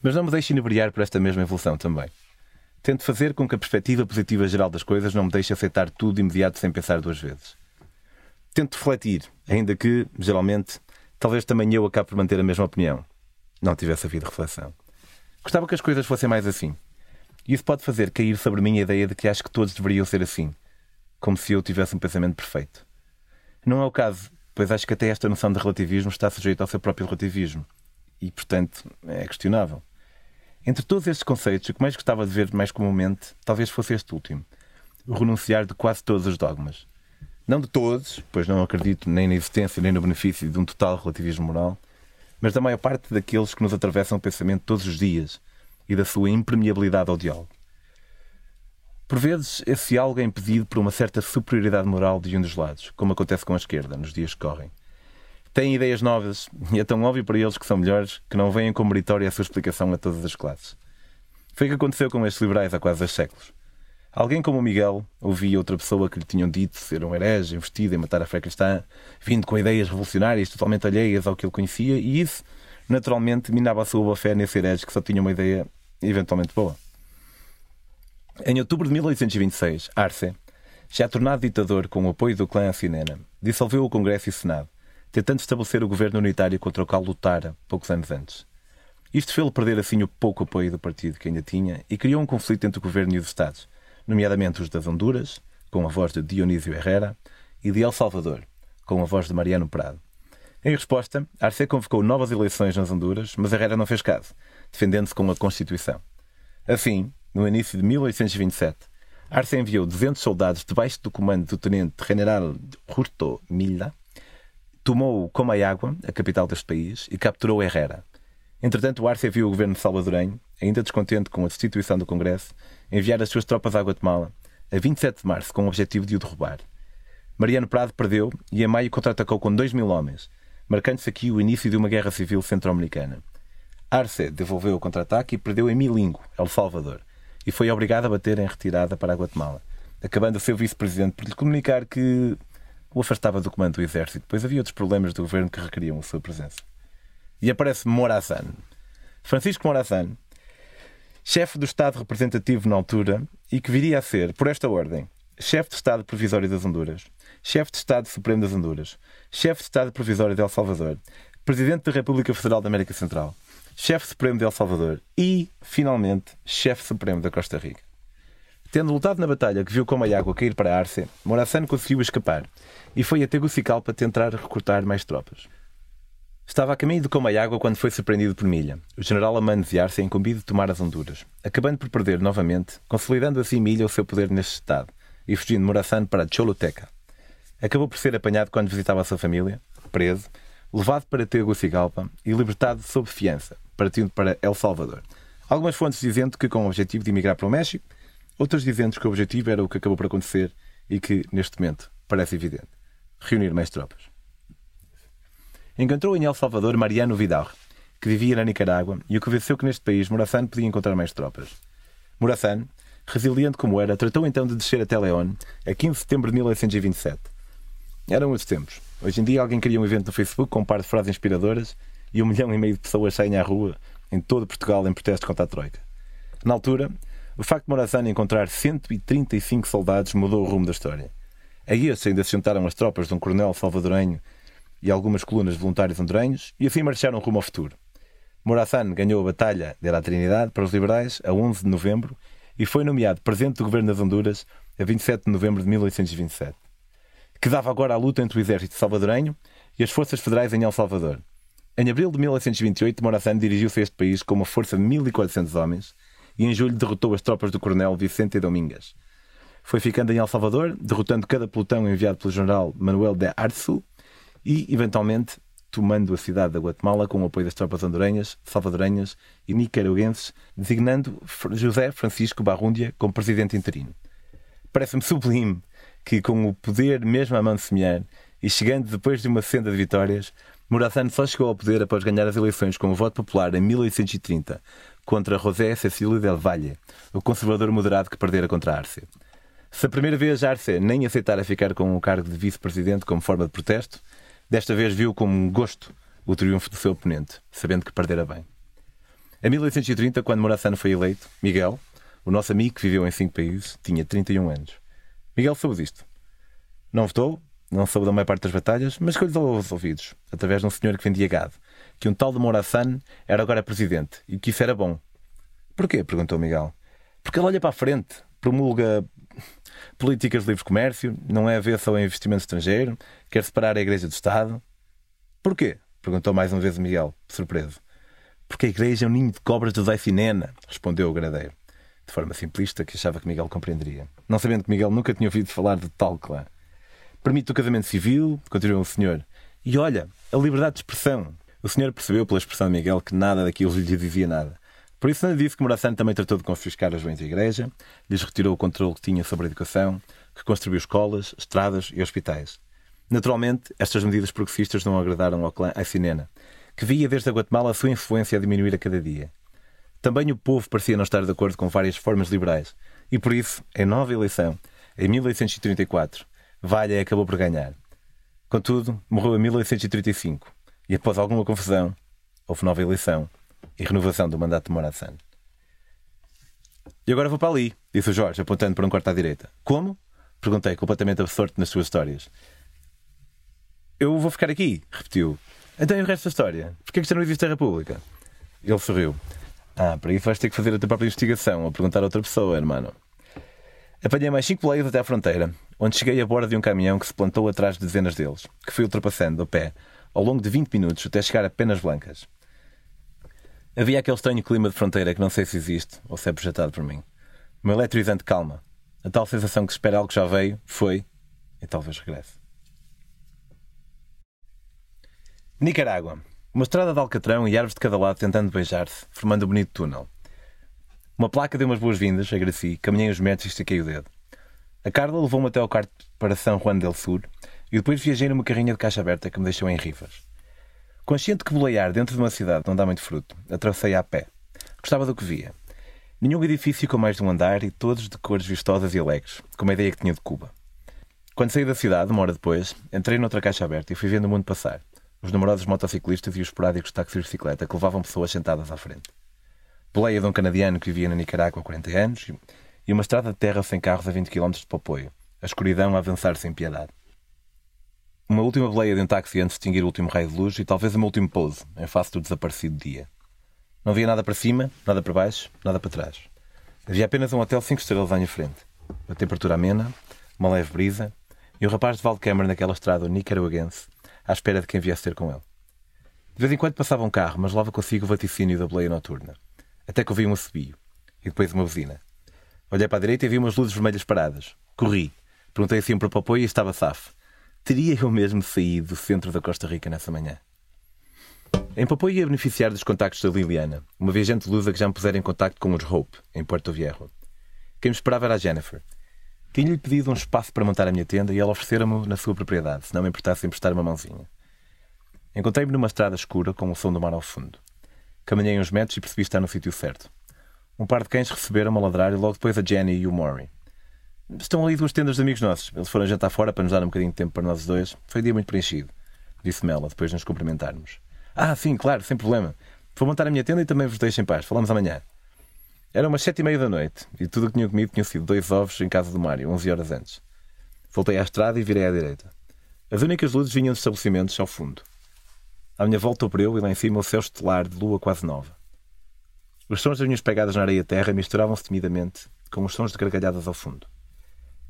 Mas não me deixe inebriar por esta mesma evolução também. Tento fazer com que a perspectiva positiva geral das coisas não me deixe aceitar tudo imediato sem pensar duas vezes. Tento refletir, ainda que, geralmente, talvez também eu acabe por manter a mesma opinião. Não tivesse havido reflexão. Gostava que as coisas fossem mais assim. E isso pode fazer cair sobre mim a ideia de que acho que todos deveriam ser assim como se eu tivesse um pensamento perfeito. Não é o caso, pois acho que até esta noção de relativismo está sujeita ao seu próprio relativismo. E, portanto, é questionável. Entre todos estes conceitos, o que mais gostava de ver mais comumente talvez fosse este último: renunciar de quase todos os dogmas. Não de todos, pois não acredito nem na existência nem no benefício de um total relativismo moral, mas da maior parte daqueles que nos atravessam o pensamento todos os dias e da sua impermeabilidade ao diálogo. Por vezes, esse algo é impedido por uma certa superioridade moral de um dos lados, como acontece com a esquerda nos dias que correm. Têm ideias novas e é tão óbvio para eles que são melhores que não veem como meritória a sua explicação a todas as classes. Foi o que aconteceu com estes liberais há quase dois séculos. Alguém como o Miguel ouvia outra pessoa que lhe tinham dito ser um herege, investido em matar a fé cristã, vindo com ideias revolucionárias totalmente alheias ao que ele conhecia, e isso, naturalmente, minava a sua boa fé nesse herege que só tinha uma ideia eventualmente boa. Em outubro de 1826, Arce, já tornado ditador com o apoio do clã Acinena, dissolveu o Congresso e o Senado, tentando estabelecer o governo unitário contra o qual lutara poucos anos antes. Isto fez-lhe perder assim o pouco apoio do partido que ainda tinha e criou um conflito entre o governo e os Estados, nomeadamente os das Honduras, com a voz de Dionísio Herrera, e de El Salvador, com a voz de Mariano Prado. Em resposta, Arce convocou novas eleições nas Honduras, mas Herrera não fez caso, defendendo-se com a Constituição. Assim, no início de 1827, Arce enviou 200 soldados debaixo do comando do tenente general Hurto Milha, tomou Comayagua, a capital deste país, e capturou Herrera. Entretanto, Arce viu o governo salvadorenho, ainda descontente com a destituição do Congresso, enviar as suas tropas à Guatemala a 27 de março com o objetivo de o derrubar. Mariano Prado perdeu e em maio contra-atacou com 2 mil homens, marcando-se aqui o início de uma guerra civil centro-americana. Arce devolveu o contra-ataque e perdeu em Milingo, El Salvador, e foi obrigado a bater em retirada para a Guatemala, acabando a ser vice-presidente por lhe comunicar que o afastava do comando do exército, pois havia outros problemas do governo que requeriam a sua presença. E aparece Morazan. Francisco Morazan, chefe do Estado representativo na altura e que viria a ser, por esta ordem, chefe de Estado Provisório das Honduras, chefe de Estado Supremo das Honduras, chefe de Estado Provisório de El Salvador, presidente da República Federal da América Central, chefe supremo de El Salvador e, finalmente, chefe supremo da Costa Rica. Tendo lutado na batalha que viu como a água cair para Arce, Morazán conseguiu escapar e foi a Tegucigalpa tentar recrutar mais tropas. Estava a caminho de Comayágua quando foi surpreendido por Milha. O general Amano de Arce é incumbido de tomar as Honduras, acabando por perder novamente, consolidando assim Milha o seu poder neste estado e fugindo Morazán para Choluteca. Acabou por ser apanhado quando visitava a sua família, preso, levado para Tegucigalpa e libertado sob fiança, partindo para El Salvador. Algumas fontes dizendo que com o objetivo de emigrar para o México, outras dizendo que o objetivo era o que acabou por acontecer e que, neste momento, parece evidente: reunir mais tropas. Encontrou em El Salvador Mariano Vidal, que vivia na Nicarágua e o convenceu que neste país Morazán podia encontrar mais tropas. Morazán, resiliente como era, tratou então de descer até León a 15 de setembro de 1827. Eram outros tempos. Hoje em dia alguém cria um evento no Facebook com um par de frases inspiradoras e um milhão e meio de pessoas saem à rua em todo Portugal em protesto contra a Troika. Na altura, o facto de Morazán encontrar 135 soldados mudou o rumo da história. A estes ainda se juntaram as tropas de um coronel salvadorenho e algumas colunas de voluntários hondurenhos e assim marcharam rumo ao futuro. Morazán ganhou a Batalha de la Trinidade para os liberais a 11 de novembro e foi nomeado presidente do governo das Honduras a 27 de novembro de 1827. Quedava agora a luta entre o exército salvadorenho e as forças federais em El Salvador. Em abril de 1828, Morazán dirigiu-se a este país com uma força de 1.400 homens e em julho derrotou as tropas do coronel Vicente Domingas. Foi ficando em El Salvador, derrotando cada pelotão enviado pelo general Manuel de Arzu e, eventualmente, tomando a cidade da Guatemala com o apoio das tropas hondurenhas, salvadorenhas e nicaragüenses, designando José Francisco Barrundia como presidente interino. Parece-me sublime que, com o poder mesmo à mão de semear e chegando depois de uma senda de vitórias, Morazán só chegou ao poder após ganhar as eleições com o voto popular em 1830 contra José Cecílio del Valle, o conservador moderado que perdera contra Arce. Se a primeira vez Arce nem aceitara ficar com o cargo de vice-presidente como forma de protesto, desta vez viu como um gosto o triunfo do seu oponente, sabendo que perdera bem. Em 1830, quando Morazán foi eleito, Miguel, o nosso amigo que viveu em cinco países, tinha 31 anos. Miguel soube disto. Não votou, não soube da maior parte das batalhas, mas que lhe deu os ouvidos, através de um senhor que vendia gado, que um tal de Morazán era agora presidente e que isso era bom. Porquê? perguntou Miguel. Porque ele olha para a frente, promulga políticas de livre comércio, não é avessa ao investimento estrangeiro, quer separar a Igreja do Estado. Porquê? perguntou mais uma vez Miguel, surpreso. Porque a Igreja é um ninho de cobras do Zé Sinena, respondeu o gradeiro, de forma simplista que achava que Miguel compreenderia. Não sabendo que Miguel nunca tinha ouvido falar de tal clã. Permite o casamento civil, continuou o senhor. E olha, a liberdade de expressão. O senhor percebeu pela expressão de Miguel que nada daquilo lhe dizia nada. Por isso não disse que Morassano também tratou de confiscar os bens da igreja, lhes retirou o controle que tinha sobre a educação, que construiu escolas, estradas e hospitais. Naturalmente, estas medidas progressistas não agradaram ao clã Aicinena, que via desde a Guatemala a sua influência a diminuir a cada dia. Também o povo parecia não estar de acordo com várias formas liberais, e por isso, em nova eleição, em 1834, Valha acabou por ganhar. Contudo, morreu em 1835 e, após alguma confusão, houve nova eleição e renovação do mandato de Morat. E agora vou para ali, disse o Jorge, apontando para um quarto à direita. Como? Perguntei, completamente absorto nas suas histórias. Eu vou ficar aqui, repetiu. Então e o resto da história? Porquê que já não existe a República? Ele sorriu. Ah, para isso vais ter que fazer a tua própria investigação ou perguntar a outra pessoa, hermano. Apanhei mais cinco boleias até à fronteira, onde cheguei a bordo de um caminhão que se plantou atrás de dezenas deles, que fui ultrapassando a pé, ao longo de 20 minutos, até chegar a penas blancas. Havia aquele estranho clima de fronteira que não sei se existe ou se é projetado por mim. Uma eletrizante calma. A tal sensação que se espera algo que já veio, foi e talvez regresse. Nicarágua. Uma estrada de alcatrão e árvores de cada lado tentando beijar-se, formando um bonito túnel. Uma placa deu umas boas-vindas, agradeci, caminhei uns metros e estiquei o dedo. A Carla levou-me até ao quarto para São Juan del Sur e depois viajei numa carrinha de caixa aberta que me deixou em Rivas. Consciente que bolear dentro de uma cidade não dá muito fruto, atravessei a pé. Gostava do que via. Nenhum edifício com mais de um andar e todos de cores vistosas e alegres, como a ideia que tinha de Cuba. Quando saí da cidade, uma hora depois, entrei noutra caixa aberta e fui vendo o mundo passar. Os numerosos motociclistas e os esporádicos táxis de bicicleta que levavam pessoas sentadas à frente boleia de um canadiano que vivia na Nicarágua há 40 anos e uma estrada de terra sem carros a 20 km de Popoio, a escuridão a avançar sem piedade. Uma última boleia de um táxi antes de extinguir o último raio de luz e talvez o meu último pouso, em face do desaparecido dia. Não havia nada para cima, nada para baixo, nada para trás. Havia apenas um hotel cinco estrelas à minha frente. A temperatura amena, uma leve brisa e o rapaz de Valdecâmara naquela estrada nicaragüense, à espera de quem viesse ter com ele. De vez em quando passava um carro, mas levava consigo o vaticínio da boleia noturna. Até que ouvi um assobio. E depois uma buzina. Olhei para a direita e vi umas luzes vermelhas paradas. Corri. Perguntei assim para o papo e estava safo. Teria eu mesmo saído do centro da Costa Rica nessa manhã? Em Papua ia beneficiar dos contactos da Liliana, uma viajante lusa que já me pusera em contacto com os Hope, em Porto Viejo. Quem me esperava era a Jennifer. Tinha-lhe pedido um espaço para montar a minha tenda e ela oferecera-me na sua propriedade, se não me importasse emprestar uma mãozinha. Encontrei-me numa estrada escura com o som do mar ao fundo. Caminhei uns metros e percebi estar no sítio certo. Um par de cães receberam-me a ladrar e logo depois a Jenny e o Maury. Estão ali duas tendas de amigos nossos. Eles foram jantar fora para nos dar um bocadinho de tempo para nós dois. Foi um dia muito preenchido. Disse-me ela, depois de nos cumprimentarmos. Ah, sim, claro, sem problema. Vou montar a minha tenda e também vos deixo em paz. Falamos amanhã. Era umas sete e meia da noite e tudo o que tinha comido tinha sido dois ovos em casa do Mário, onze horas antes. Voltei à estrada e virei à direita. As únicas luzes vinham dos estabelecimentos ao fundo. À minha volta o e lá em cima o céu estelar de lua quase nova. Os sons das minhas pegadas na areia-terra misturavam-se timidamente com os sons de gargalhadas ao fundo.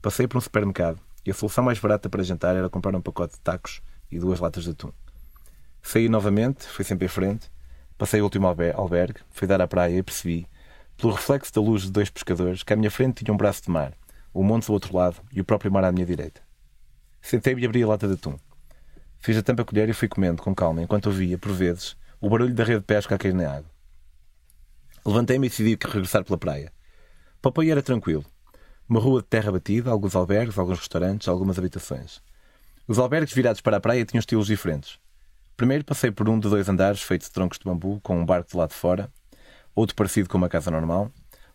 Passei por um supermercado e a solução mais barata para jantar era comprar um pacote de tacos e duas latas de atum. Saí novamente, fui sempre em frente, passei o último albergue, fui dar à praia e percebi, pelo reflexo da luz de dois pescadores, que à minha frente tinha um braço de mar, o monte do outro lado e o próprio mar à minha direita. Sentei-me e abri a lata de atum. Fiz a tampa colher e fui comendo com calma, enquanto ouvia, por vezes, o barulho da rede de pesca a cair na água. Levantei-me e decidi regressar pela praia. Papai era tranquilo. Uma rua de terra batida, alguns albergues, alguns restaurantes, algumas habitações. Os albergues virados para a praia tinham estilos diferentes. Primeiro passei por um de dois andares feito de troncos de bambu, com um barco de lado de fora, outro parecido com uma casa normal,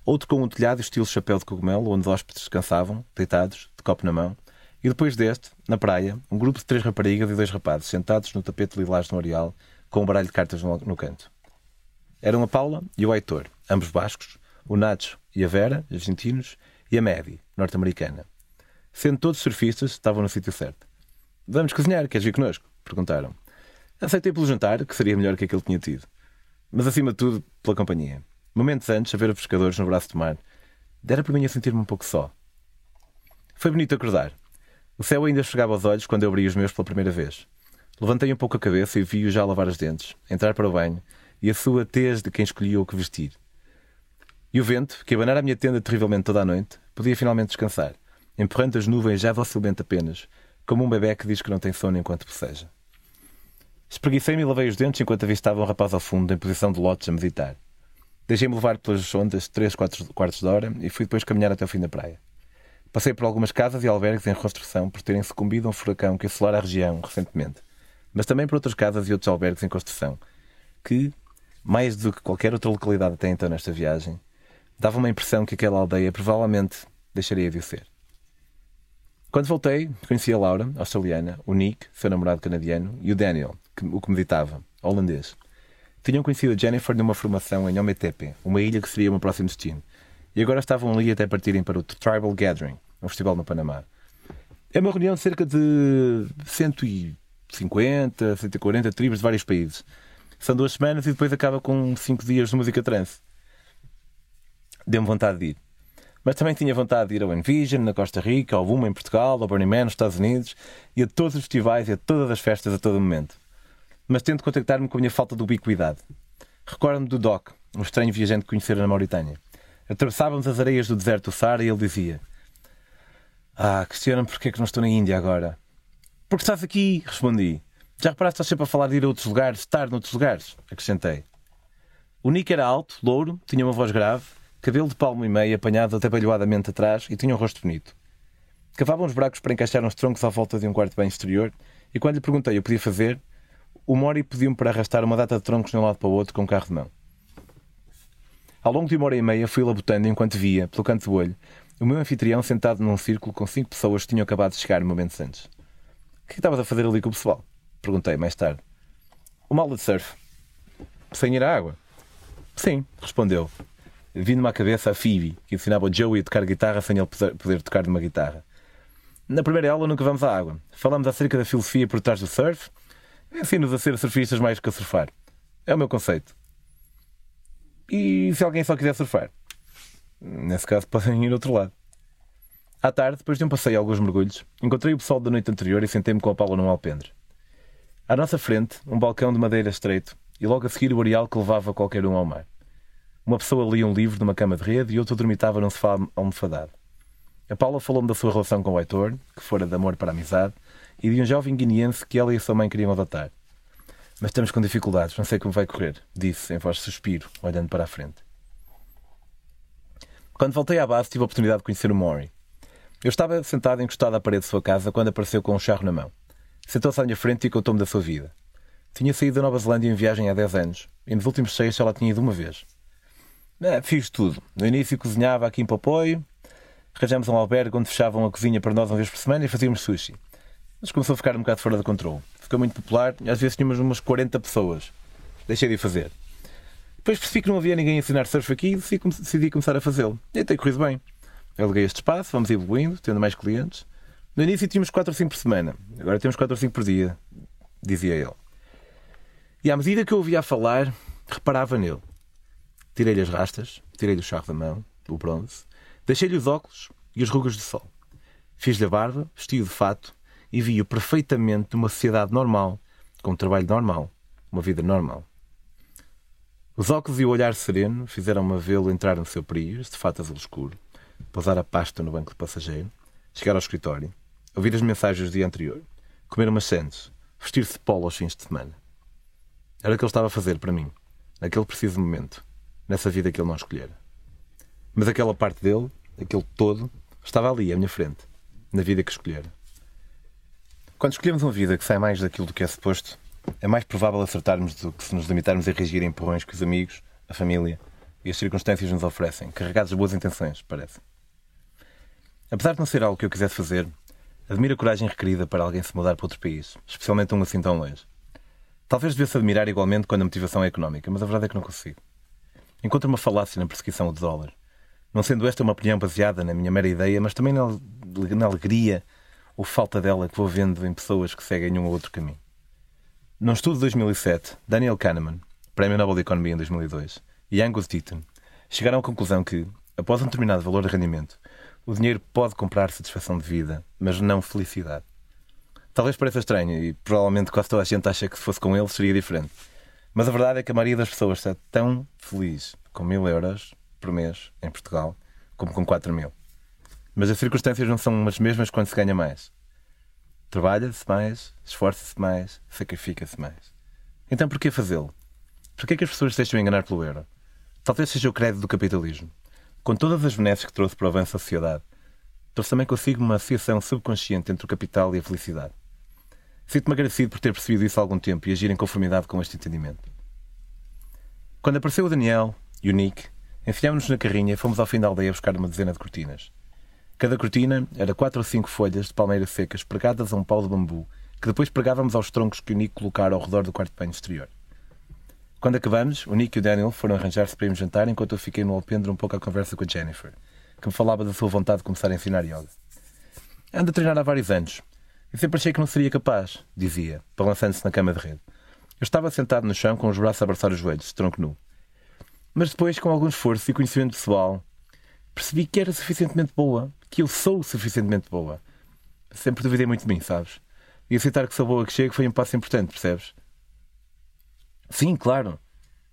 outro com um telhado estilo chapéu de cogumelo, onde os hóspedes descansavam, deitados, de copo na mão, e depois deste, na praia, um grupo de três raparigas e dois rapazes sentados no tapete lilás no areal, com um baralho de cartas no, no canto. Eram a Paula e o Heitor, ambos bascos, o Nacho e a Vera, argentinos, e a Maddie, norte-americana. Sendo todos surfistas, estavam no sítio certo. Vamos cozinhar, queres vir connosco? Perguntaram. Aceitei pelo jantar, que seria melhor que aquele que tinha tido. Mas acima de tudo, pela companhia. Momentos antes, a ver os pescadores no braço do mar, dera para mim a sentir-me um pouco só. Foi bonito acordar. O céu ainda chegava aos olhos quando eu abri os meus pela primeira vez. Levantei um pouco a cabeça e vi-o já lavar os dentes, entrar para o banho e a sua tez de quem escolhia o que vestir. E o vento, que abanara a minha tenda terrivelmente toda a noite, podia finalmente descansar, empurrando as nuvens já docilmente apenas, como um bebê que diz que não tem sono enquanto boceja. Espreguicei-me e lavei os dentes enquanto avistava um rapaz ao fundo, em posição de lotes, a meditar. Deixei-me levar pelas ondas 3, 4 quartos de hora e fui depois caminhar até o fim da praia. Passei por algumas casas e albergues em reconstrução por terem sucumbido a um furacão que assolara a região recentemente, mas também por outras casas e outros albergues em construção, que, mais do que qualquer outra localidade até então nesta viagem, dava uma impressão que aquela aldeia provavelmente deixaria de o ser. Quando voltei, conheci a Laura, australiana, o Nick, seu namorado canadiano, e o Daniel, que, o que meditava, holandês. Tinham conhecido a Jennifer numa formação em Ometepe, uma ilha que seria o meu próximo destino. E agora estavam ali até partirem para o Tribal Gathering, um festival no Panamá. É uma reunião de cerca de 150, 140 tribos de vários países. São duas semanas e depois acaba com cinco dias de música trance. Deu-me vontade de ir. Mas também tinha vontade de ir ao Envision, na Costa Rica, ao Boom em Portugal, ao Burning Man nos Estados Unidos e a todos os festivais e a todas as festas a todo momento mas tento contactar-me com a minha falta de ubiquidade. Recordo-me do Doc, um estranho viajante que conhecera na Mauritânia. Atravessávamos as areias do deserto do Saara e ele dizia: Ah, questiona-me porque é que não estou na Índia agora. Porque estás aqui, respondi. Já reparaste, estás sempre a falar de ir a outros lugares, estar noutros lugares? Acrescentei. O Nick era alto, louro, tinha uma voz grave, cabelo de palmo e meio apanhado atabalhoadamente atrás e tinha um rosto bonito. Cavava uns buracos para encaixar uns troncos à volta de um quarto bem exterior e quando lhe perguntei o que podia fazer, o Mori pediu-me para arrastar uma data de troncos de um lado para o outro com um carro de mão. Ao longo de uma hora e meia fui labutando enquanto via, pelo canto do olho, o meu anfitrião sentado num círculo com cinco pessoas que tinham acabado de chegar momentos antes. O que estavas a fazer ali com o pessoal? Perguntei mais tarde. Uma aula de surf. Sem ir à água? Sim, respondeu. Vindo-me à cabeça a Phoebe, que ensinava o Joey a tocar guitarra sem ele poder tocar de uma guitarra. Na primeira aula nunca vamos à água. Falamos acerca da filosofia por trás do surf Ensina-nos a ser surfistas mais que a surfar. É o meu conceito. E se alguém só quiser surfar? Nesse caso, podem ir outro lado. À tarde, depois de um passeio e alguns mergulhos, encontrei o pessoal da noite anterior e sentei-me com a Paula num alpendre. À nossa frente, um balcão de madeira estreito e logo a seguir o areal que levava qualquer um ao mar. Uma pessoa lia um livro numa cama de rede e outra dormitava num sofá almofadado. A Paula falou-me da sua relação com o Heitor, que fora de amor para amizade, e de um jovem guineense que ela e a sua mãe queriam adotar. Mas estamos com dificuldades, não sei como vai correr, disse em voz de suspiro, olhando para a frente. Quando voltei à base, tive a oportunidade de conhecer o Mori. Eu estava sentado encostado à parede de sua casa quando apareceu com um charro na mão. Sentou-se à minha frente e contou-me da sua vida. Tinha saído da Nova Zelândia em viagem há 10 anos e nos últimos seis só lá tinha ido uma vez. É, fiz tudo. No início cozinhava aqui em Popoio, arranjamos um albergue onde fechavam a cozinha para nós uma vez por semana e fazíamos sushi. Mas começou a ficar um bocado fora de controle. Ficou muito popular às vezes tínhamos umas 40 pessoas. Deixei de fazer. Depois percebi que não havia ninguém a ensinar surf aqui e decidi começar a fazê-lo. E tem corrido bem. Aluguei este espaço, vamos evoluindo, tendo mais clientes. No início tínhamos 4 ou 5 por semana. Agora temos 4 ou 5 por dia, dizia ele. E à medida que eu ouvia falar, reparava nele. Tirei-lhe as rastas, tirei-lhe o charro da mão, o bronze, deixei-lhe os óculos e as rugas de sol. Fiz-lhe a barba, vestido de fato e vi-o perfeitamente numa sociedade normal, com um trabalho normal, uma vida normal. Os óculos e o olhar sereno fizeram-me vê-lo entrar no seu Prius, de fato azul escuro, pousar a pasta no banco de passageiro, chegar ao escritório, ouvir as mensagens do dia anterior, comer umas sandes, vestir-se de polo aos fins de semana. Era o que ele estava a fazer para mim, naquele preciso momento, nessa vida que ele não escolhera. Mas aquela parte dele, aquele todo, estava ali, à minha frente, na vida que escolhera. Quando escolhemos uma vida que sai mais daquilo do que é suposto, é mais provável acertarmos do que se nos limitarmos a reagir a empurrões que os amigos, a família e as circunstâncias nos oferecem, carregados de boas intenções, parece. Apesar de não ser algo que eu quisesse fazer, admiro a coragem requerida para alguém se mudar para outro país, especialmente um assim tão longe. Talvez devesse admirar igualmente quando a motivação é económica, mas a verdade é que não consigo. Encontro uma falácia na perseguição do dólar. Não sendo esta uma opinião baseada na minha mera ideia, mas também na, alegria ou falta dela que vou vendo em pessoas que seguem um ou outro caminho. Num estudo de 2007, Daniel Kahneman, Prémio Nobel de Economia em 2002, e Angus Deaton chegaram à conclusão que, após um determinado valor de rendimento, o dinheiro pode comprar satisfação de vida, mas não felicidade. Talvez pareça estranho e provavelmente quase toda a gente acha que se fosse com ele seria diferente. Mas a verdade é que a maioria das pessoas está tão feliz com mil euros por mês em Portugal como com 4 mil. Mas as circunstâncias não são as mesmas quando se ganha mais. Trabalha-se mais, esforça-se mais, sacrifica-se mais. Então porquê fazê-lo? Porquê que as pessoas se deixam enganar pelo euro? Talvez seja o crédito do capitalismo. Com todas as benesses que trouxe para o avanço da sociedade, trouxe também consigo uma associação subconsciente entre o capital e a felicidade. Sinto-me agradecido por ter percebido isso há algum tempo e agir em conformidade com este entendimento. Quando apareceu o Daniel e o Nick, enfiámos-nos na carrinha e fomos ao fim da aldeia buscar uma dezena de cortinas. Cada cortina era quatro ou cinco folhas de palmeiras secas pregadas a um pau de bambu, que depois pregávamos aos troncos que o Nick colocara ao redor do quarto de banho exterior. Quando acabamos, o Nick e o Daniel foram arranjar-se para irmos jantar enquanto eu fiquei no alpendre um pouco à conversa com a Jennifer, que me falava da sua vontade de começar a ensinar yoga. Ando a treinar há vários anos eu sempre achei que não seria capaz, dizia, balançando-se na cama de rede. Eu estava sentado no chão com os braços a abraçar os joelhos, tronco nu. Mas depois, com algum esforço e conhecimento pessoal, percebi que era suficientemente boa, que eu sou suficientemente boa. Sempre duvidei muito de mim, sabes? E aceitar que sou boa que chego foi um passo importante, percebes? Sim, claro.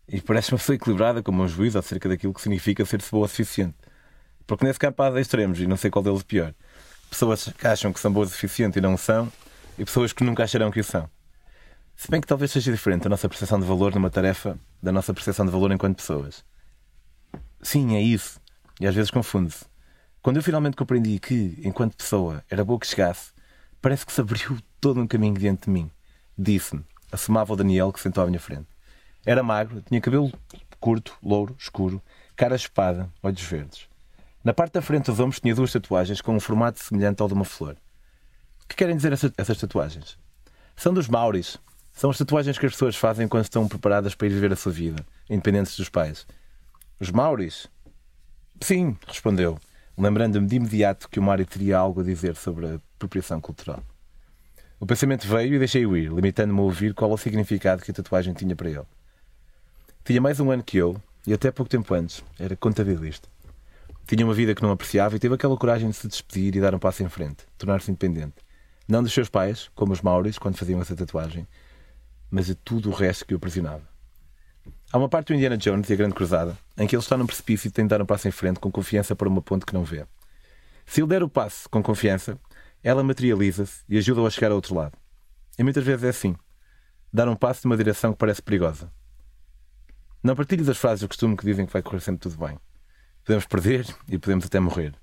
E parece uma pessoa equilibrada com o meu juízo acerca daquilo que significa ser-se boa o suficiente. Porque nesse campo há extremos e não sei qual deles pior pessoas que acham que são boas o suficiente e não são, e pessoas que nunca acharão que o são. Se bem que talvez seja diferente a nossa percepção de valor numa tarefa da nossa percepção de valor enquanto pessoas. Sim, é isso. E às vezes confunde-se. Quando eu finalmente compreendi que, enquanto pessoa, era boa que chegasse, parece que se abriu todo um caminho diante de mim. Disse-me, assomava o Daniel que sentou à minha frente. Era magro, tinha cabelo curto, louro, escuro, cara espada, olhos verdes. Na parte da frente dos ombros tinha duas tatuagens com um formato semelhante ao de uma flor. O que querem dizer essas, essas tatuagens? São dos Mauris. São as tatuagens que as pessoas fazem quando estão preparadas para ir viver a sua vida, independentes dos pais. Os Mauris? Sim, respondeu, lembrando-me de imediato que o Mário teria algo a dizer sobre a apropriação cultural. O pensamento veio e deixei-o ir, limitando-me a ouvir qual o significado que a tatuagem tinha para ele. Tinha mais um ano que eu, e até pouco tempo antes, era contabilista. Tinha uma vida que não apreciava e teve aquela coragem de se despedir e dar um passo em frente, tornar-se independente. Não dos seus pais, como os Mauris, quando faziam essa tatuagem, mas a tudo o resto que o aprisionava. Há uma parte do Indiana Jones e a Grande Cruzada em que ele está num precipício e tem de dar um passo em frente com confiança para uma ponte que não vê. Se ele der o passo com confiança, ela materializa-se e ajuda-o a chegar ao outro lado. E muitas vezes é assim: dar um passo numa direção que parece perigosa. Não partilhes as frases do costume que dizem que vai correr sempre tudo bem. Podemos perder e podemos até morrer.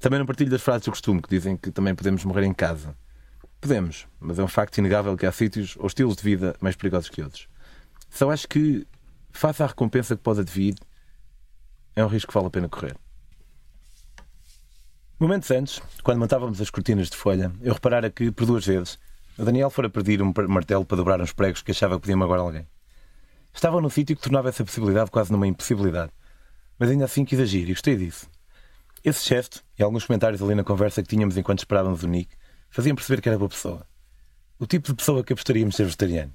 Também não partilho das frases do costume que dizem que também podemos morrer em casa. Podemos, mas é um facto inegável que há sítios ou estilos de vida mais perigosos que outros. Só acho que, face à recompensa que pode advir, é um risco que vale a pena correr. Momentos antes, quando montávamos as cortinas de folha, eu reparara que, por duas vezes, o Daniel fora pedir um martelo para dobrar uns pregos que achava que podia magoar alguém. Estava num sítio que tornava essa possibilidade quase numa impossibilidade. Mas ainda assim quis agir e gostei disso. Esse gesto, e alguns comentários ali na conversa que tínhamos enquanto esperávamos o Nick, faziam perceber que era boa pessoa. O tipo de pessoa que apostaríamos ser vegetariano.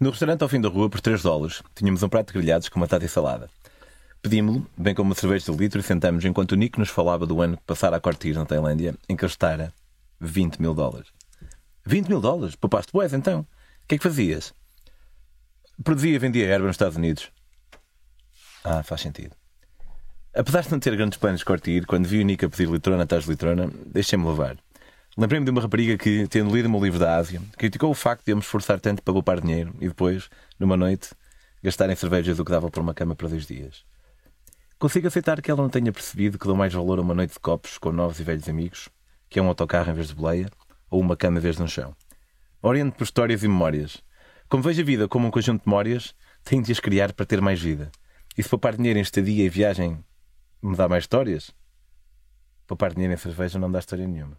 No restaurante ao fim da rua, por 3 dólares, tínhamos um prato de grelhados com batata e salada. Pedimos-lo, bem como uma cerveja de litro, e sentamos enquanto o Nick nos falava do ano que passara a cortir na Tailândia, em que gastara 20 mil dólares. 20 mil dólares? Poupaste boés, então? O que é que fazias? Produzia e vendia erva nos Estados Unidos. Ah, faz sentido. Apesar de não ter grandes planos de cortir, quando vi o Nick a pedir litrona atrás de litrona, deixei-me levar. Lembrei-me de uma rapariga que, tendo lido o meu livro da Ásia, criticou o facto de eu me esforçar tanto para poupar dinheiro e depois, numa noite, gastar em cervejas o que dava por uma cama para dois dias. Consigo aceitar que ela não tenha percebido que dou mais valor a uma noite de copos com novos e velhos amigos, que é um autocarro em vez de boleia, ou uma cama em vez de um chão. Oriento por histórias e memórias. Como vejo a vida como um conjunto de memórias, tenho de as criar para ter mais vida. E se poupar dinheiro em estadia e viagem me dá mais histórias, poupar dinheiro em cerveja não dá história nenhuma.